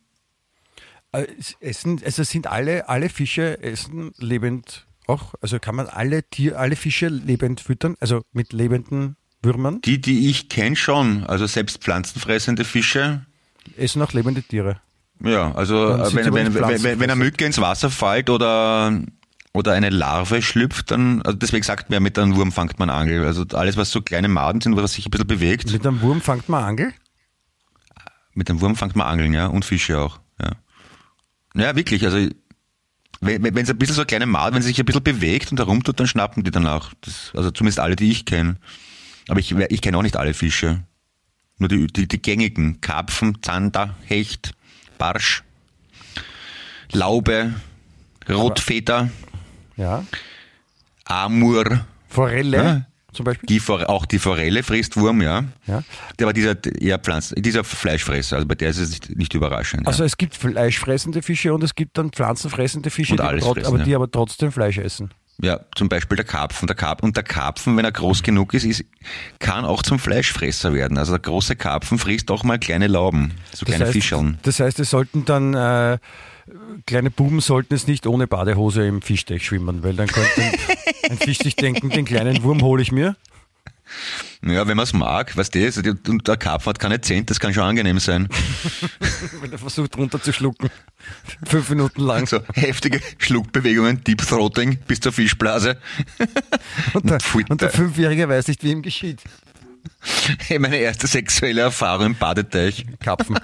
Äh, es Essen, also sind alle, alle Fische essen lebend auch? Also kann man alle Tier, alle Fische lebend füttern? Also mit lebenden Würmern? Die, die ich kenne schon, also selbst pflanzenfressende Fische, Essen auch lebende Tiere. Ja, also äh, wenn, wenn, wenn, wenn, eine. Mücke ins Wasser fällt oder, oder eine Larve schlüpft, dann, also deswegen sagt man ja, mit einem Wurm fangt man Angel. Also alles, was so kleine Maden sind, was sich ein bisschen bewegt, Mit einem Wurm fangt man Angel? mit einem Wurm fangt man Angeln, ja, und Fische auch, ja. Ja, wirklich, also wenn es ein bisschen so eine kleine Made, wenn sie sich ein bisschen bewegt und herumtut, dann schnappen die danach. Das, also zumindest alle, die ich kenne. Aber ich, ich kenne auch nicht alle Fische. Nur die, die, die gängigen. Karpfen, Zander, Hecht, Barsch, Laube, Rotfeder, Ja. Amur, Forelle Ja. zum Beispiel? die, For- auch die Forelle frisst Wurm, ja. Ja. Der war dieser eher Pflanzen, dieser Fleischfresser, also bei der ist es nicht, nicht überraschend. Also ja. es gibt fleischfressende Fische und es gibt dann pflanzenfressende Fische, die trot- fressen, aber die aber trotzdem Fleisch essen. Ja, zum Beispiel der Karpfen. Der Karp und der Karpfen, wenn er groß genug ist, ist, kann auch zum Fleischfresser werden. Also der große Karpfen frisst auch mal kleine Lauben, so kleine heißt, Fischeln. Das heißt, es sollten dann äh, kleine Buben sollten es nicht ohne Badehose im Fischteich schwimmen, weil dann könnte ein, ein Fisch sich denken, den kleinen Wurm hole ich mir. Ja, wenn man es mag, weißt du, also und der Karpfen hat keine Zent, das kann schon angenehm sein. <laughs> Wenn er versucht runterzuschlucken. Fünf Minuten lang. So heftige Schluckbewegungen, Deep Throating bis zur Fischblase. <laughs> Und der, und der Fünfjährige weiß nicht, wie ihm geschieht. Meine erste sexuelle Erfahrung im Badeteich. Kapfen.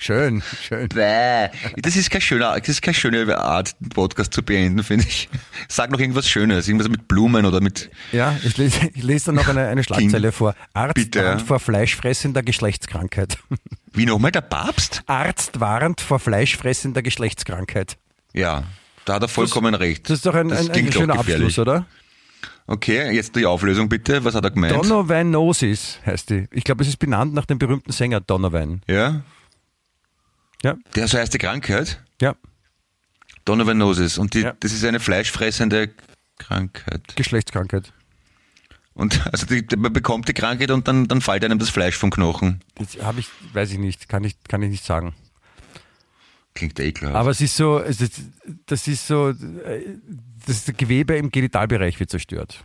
Schön, schön. Bäh. Das ist keine schöne, das ist keine schöne Art, den Podcast zu beenden, finde ich. Sag noch irgendwas Schönes, irgendwas mit Blumen oder mit. Ja, ich lese, ich lese dann noch eine, eine Schlagzeile vor. Arzt Bitte, warnt vor fleischfressender Geschlechtskrankheit. <laughs> Wie nochmal der Papst? Arzt warnt vor fleischfressender Geschlechtskrankheit. Ja, da hat er vollkommen recht. Das ist doch ein, Das ein, ein schöner. Abschluss, oder? Okay, jetzt die Auflösung bitte. Was hat er gemeint? Donovanosis heißt die. Ich glaube, es ist benannt nach dem berühmten Sänger Donovan. ja? Ja, Der so heißt die Krankheit? ja. Donovanosis. Und die, Ja. das ist eine fleischfressende Krankheit. Geschlechtskrankheit. Und <laughs> also die, man bekommt die Krankheit und dann, dann fällt einem das Fleisch vom Knochen. Das habe ich, weiß ich nicht, kann ich, kann ich nicht sagen. Klingt ekelhaft. Aber es ist so, es ist, das ist so, das Gewebe im Genitalbereich wird zerstört.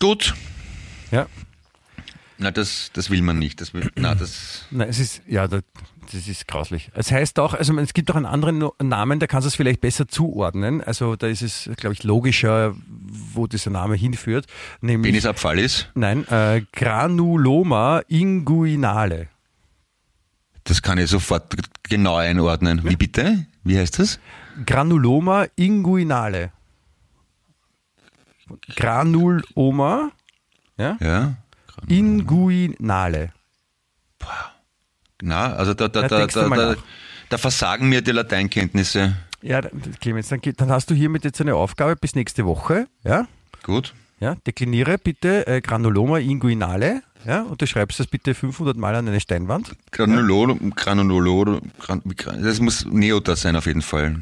Gut. Ja. Na, das, das will man nicht. Das will, na, das. Nein, es ist, ja, das, das ist grauslich. Es heißt auch, also es gibt auch einen anderen Namen, da kannst du es vielleicht besser zuordnen. Also da ist es, glaube ich, logischer, wo dieser Name hinführt. Nämlich, Penisabfall ist. nein, äh, Granuloma inguinale. Das kann ich sofort genau einordnen. Wie bitte? Wie heißt das? Granuloma inguinale. Granuloma, ja, Ja. Inguinale. Na, also da, da, Ja, da, da, da, da versagen mir die Lateinkenntnisse. Ja, Clemens, dann, dann hast du hiermit jetzt eine Aufgabe bis nächste Woche, ja? Gut. Ja, dekliniere bitte äh, Granuloma inguinale, ja, und du schreibst das bitte 500 Mal an eine Steinwand. Granulolo, Granulolo, Gran, wie Gran- das muss Neota sein auf jeden Fall.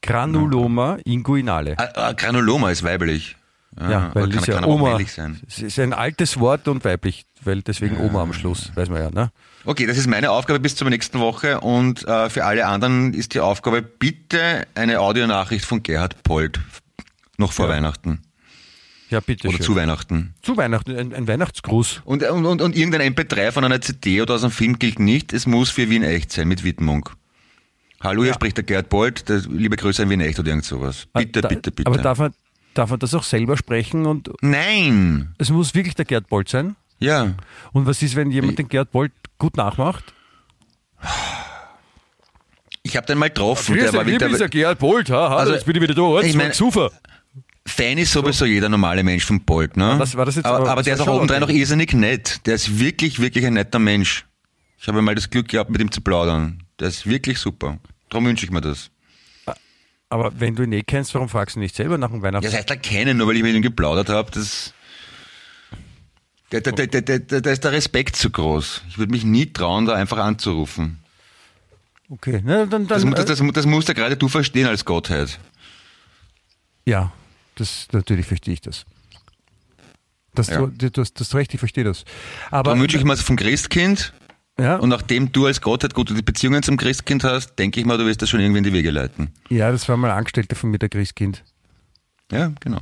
Granuloma inguinale. Ah, ah, Granuloma ist weiblich. Ah, Ja, weil kann, ist ja kann Oma. Es ist ein altes Wort und weiblich, weil deswegen Oma am Schluss, weiß man ja, ne? Okay, das ist meine Aufgabe bis zur nächsten Woche und äh, für alle anderen ist die Aufgabe bitte eine Audionachricht von Gerhard Pold noch vor Ja. Weihnachten Ja, bitte oder schön. zu Weihnachten. Zu Weihnachten, ein, ein Weihnachtsgruß. Und, und, und, und irgendein MP3 von einer CD oder aus einem Film gilt nicht. Es muss für Wien echt sein mit Widmung. Hallo, hier spricht der Gerhard. Der, liebe Grüße an Wien echt oder irgend sowas. Bitte, Ah, Da- bitte, bitte. Aber darf man, darf man das auch selber sprechen und Nein! es muss wirklich der Gerd Bolt sein? Ja. Und was ist, wenn jemand den Gerd Bolt gut nachmacht? Ich habe den mal getroffen. Der war wieder, Gerd Bolt, ha, ha, Also, jetzt bin ich wieder da, ich mein- super. Fan ist sowieso jeder normale Mensch von Bolt, ne? das- war das jetzt aber, aber- aber das der ist auch obendrein noch irrsinnig nett. Der ist wirklich, wirklich ein netter Mensch. Ich habe mal das Glück gehabt, mit ihm zu plaudern. Der ist wirklich super. Darum wünsche ich mir das. Aber wenn du ihn eh kennst, warum fragst du nicht selber nach dem Ja, Weihnachts... das heißt, er kennen, nur weil ich mit ihm geplaudert habe, das. Da, da, da, da, da, ist der Respekt zu groß. Ich würde mich nie trauen, da einfach anzurufen. Okay, na, dann, Das, dann mu- das, das, das musst ja gerade du verstehen als Gottheit. äh, ja, das natürlich verstehe ich das. Das, Ja. du, hast das hast recht, ich verstehe das. Aber Darum wünsche ich mir vom Christkind. Ja, Und nachdem du als Gottheit gute Beziehungen zum Christkind hast, denke ich mal, du wirst das schon irgendwie in die Wege leiten. ja, das war mal Angestellter von mir, der Christkind. Ja, genau.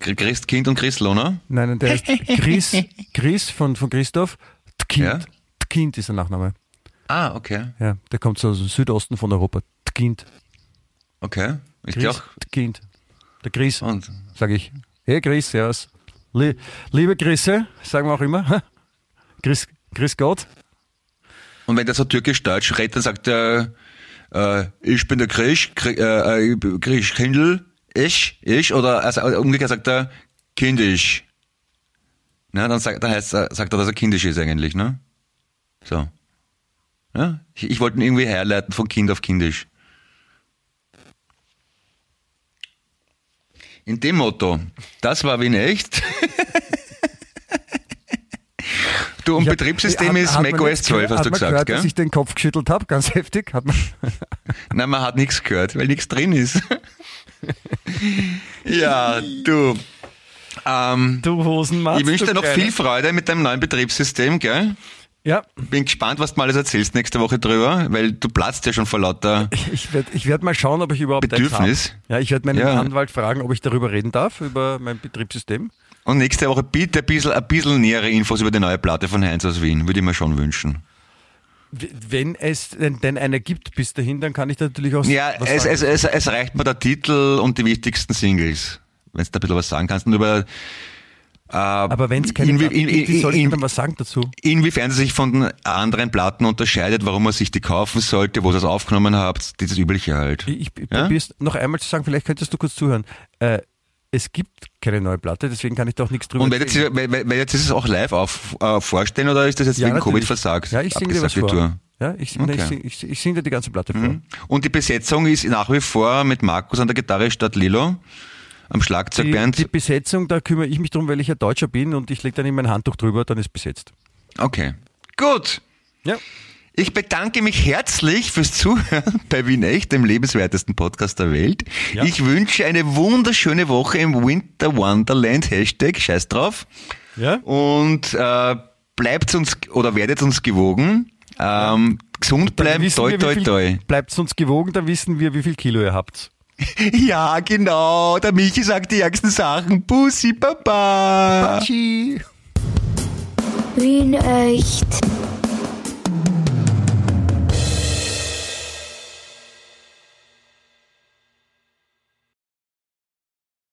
Chr- Christkind und Christlona? Nein, nein, der ist <laughs> Chris, Chris von, von Christoph. Tkind. Ja? Tkind ist der Nachname. Ah, okay. Ja, der kommt so aus dem Südosten von Europa. Tkind. Okay. Ist Chris, auch. Tkind. Der Chris, Und, sage ich. Hey Chris, servus. Lie liebe Chrisse, sagen wir auch immer. <laughs> Chris, Chris Gott. und wenn der so türkisch-deutsch redet, dann sagt er, äh, ich bin der äh, äh, Krisch Kindl, ich, ich, oder also umgekehrt sagt er, kindisch. Na, dann, sagt, dann heißt, sagt er, dass er kindisch ist eigentlich, ne? So. Ja? Ich, ich wollte ihn irgendwie herleiten von Kind auf kindisch. In dem Motto, das war Wien echt. <laughs> du, und Betriebssystem hat- ist macOS jetzt 12, gehört- hast hat du man gesagt, gehört, gell? dass ich den Kopf geschüttelt habe, ganz <laughs> heftig. Hat man, <laughs> Nein, man hat nichts gehört, weil nichts drin ist. <laughs> ja, du. Ähm, du Hosenmatz. ich wünsche dir noch Kleiner. viel Freude mit deinem neuen Betriebssystem, gell? Ja, Bin gespannt, was du mal alles erzählst nächste Woche drüber, weil du platzt ja schon vor lauter. ich werde ich werd mal schauen, ob ich überhaupt Bedürfnis? Ja, ich werde meinen Ja. Anwalt fragen, ob ich darüber reden darf, über mein Betriebssystem. Und nächste Woche bitte ein bisschen, ein bisschen nähere Infos über die neue Platte von Heinz aus Wien, würde ich mir schon wünschen. Wenn es denn, eine gibt bis dahin, dann kann ich da natürlich auch Ja, was es, sagen. es, es, es reicht mir der Titel und die wichtigsten Singles, wenn du da ein bisschen was sagen kannst. Und über Aber wenn es keine inwie- in- gibt, in- soll ich dann was sagen dazu? Inwiefern sie sich von den anderen Platten unterscheidet, warum man sich die kaufen sollte, wo ihr es aufgenommen habt, dieses Übliche halt. Ich, ich Ja? probier's noch einmal zu sagen, vielleicht könntest du kurz zuhören. Äh, es gibt keine neue Platte, deswegen kann ich doch nichts drüber Und ihr, werdet ihr das auch live auf, äh, vorstellen oder ist das jetzt wegen natürlich. Covid versagt? Ja, ich singe dir was vor. Tour? Ja, ich, Okay. ich, sing- ich, ich singe dir die ganze Platte vor. Mhm. Und die Besetzung ist nach wie vor mit Markus an der Gitarre statt Lilo am Schlagzeug Die, Bernd. die Besetzung, da kümmere ich mich drum, weil ich ja Deutscher bin und ich lege dann immer ein Handtuch drüber, dann ist besetzt. Okay. Gut. Ja. Ich bedanke mich herzlich fürs Zuhören <laughs> bei Wien Echt, dem lebenswertesten Podcast der Welt. Ja. Ich wünsche eine wunderschöne Woche im Winter Wonderland. Hashtag Scheiß drauf. Ja? Und äh, bleibt uns oder werdet uns gewogen. Ähm, gesund bleiben. Toi, toi, toi. Bleibt uns gewogen, dann wissen wir, wie viel Kilo ihr habt. <laughs> Ja, genau. Der Michi sagt die ärgsten Sachen. Bussi, Baba. Batschi. Wien echt.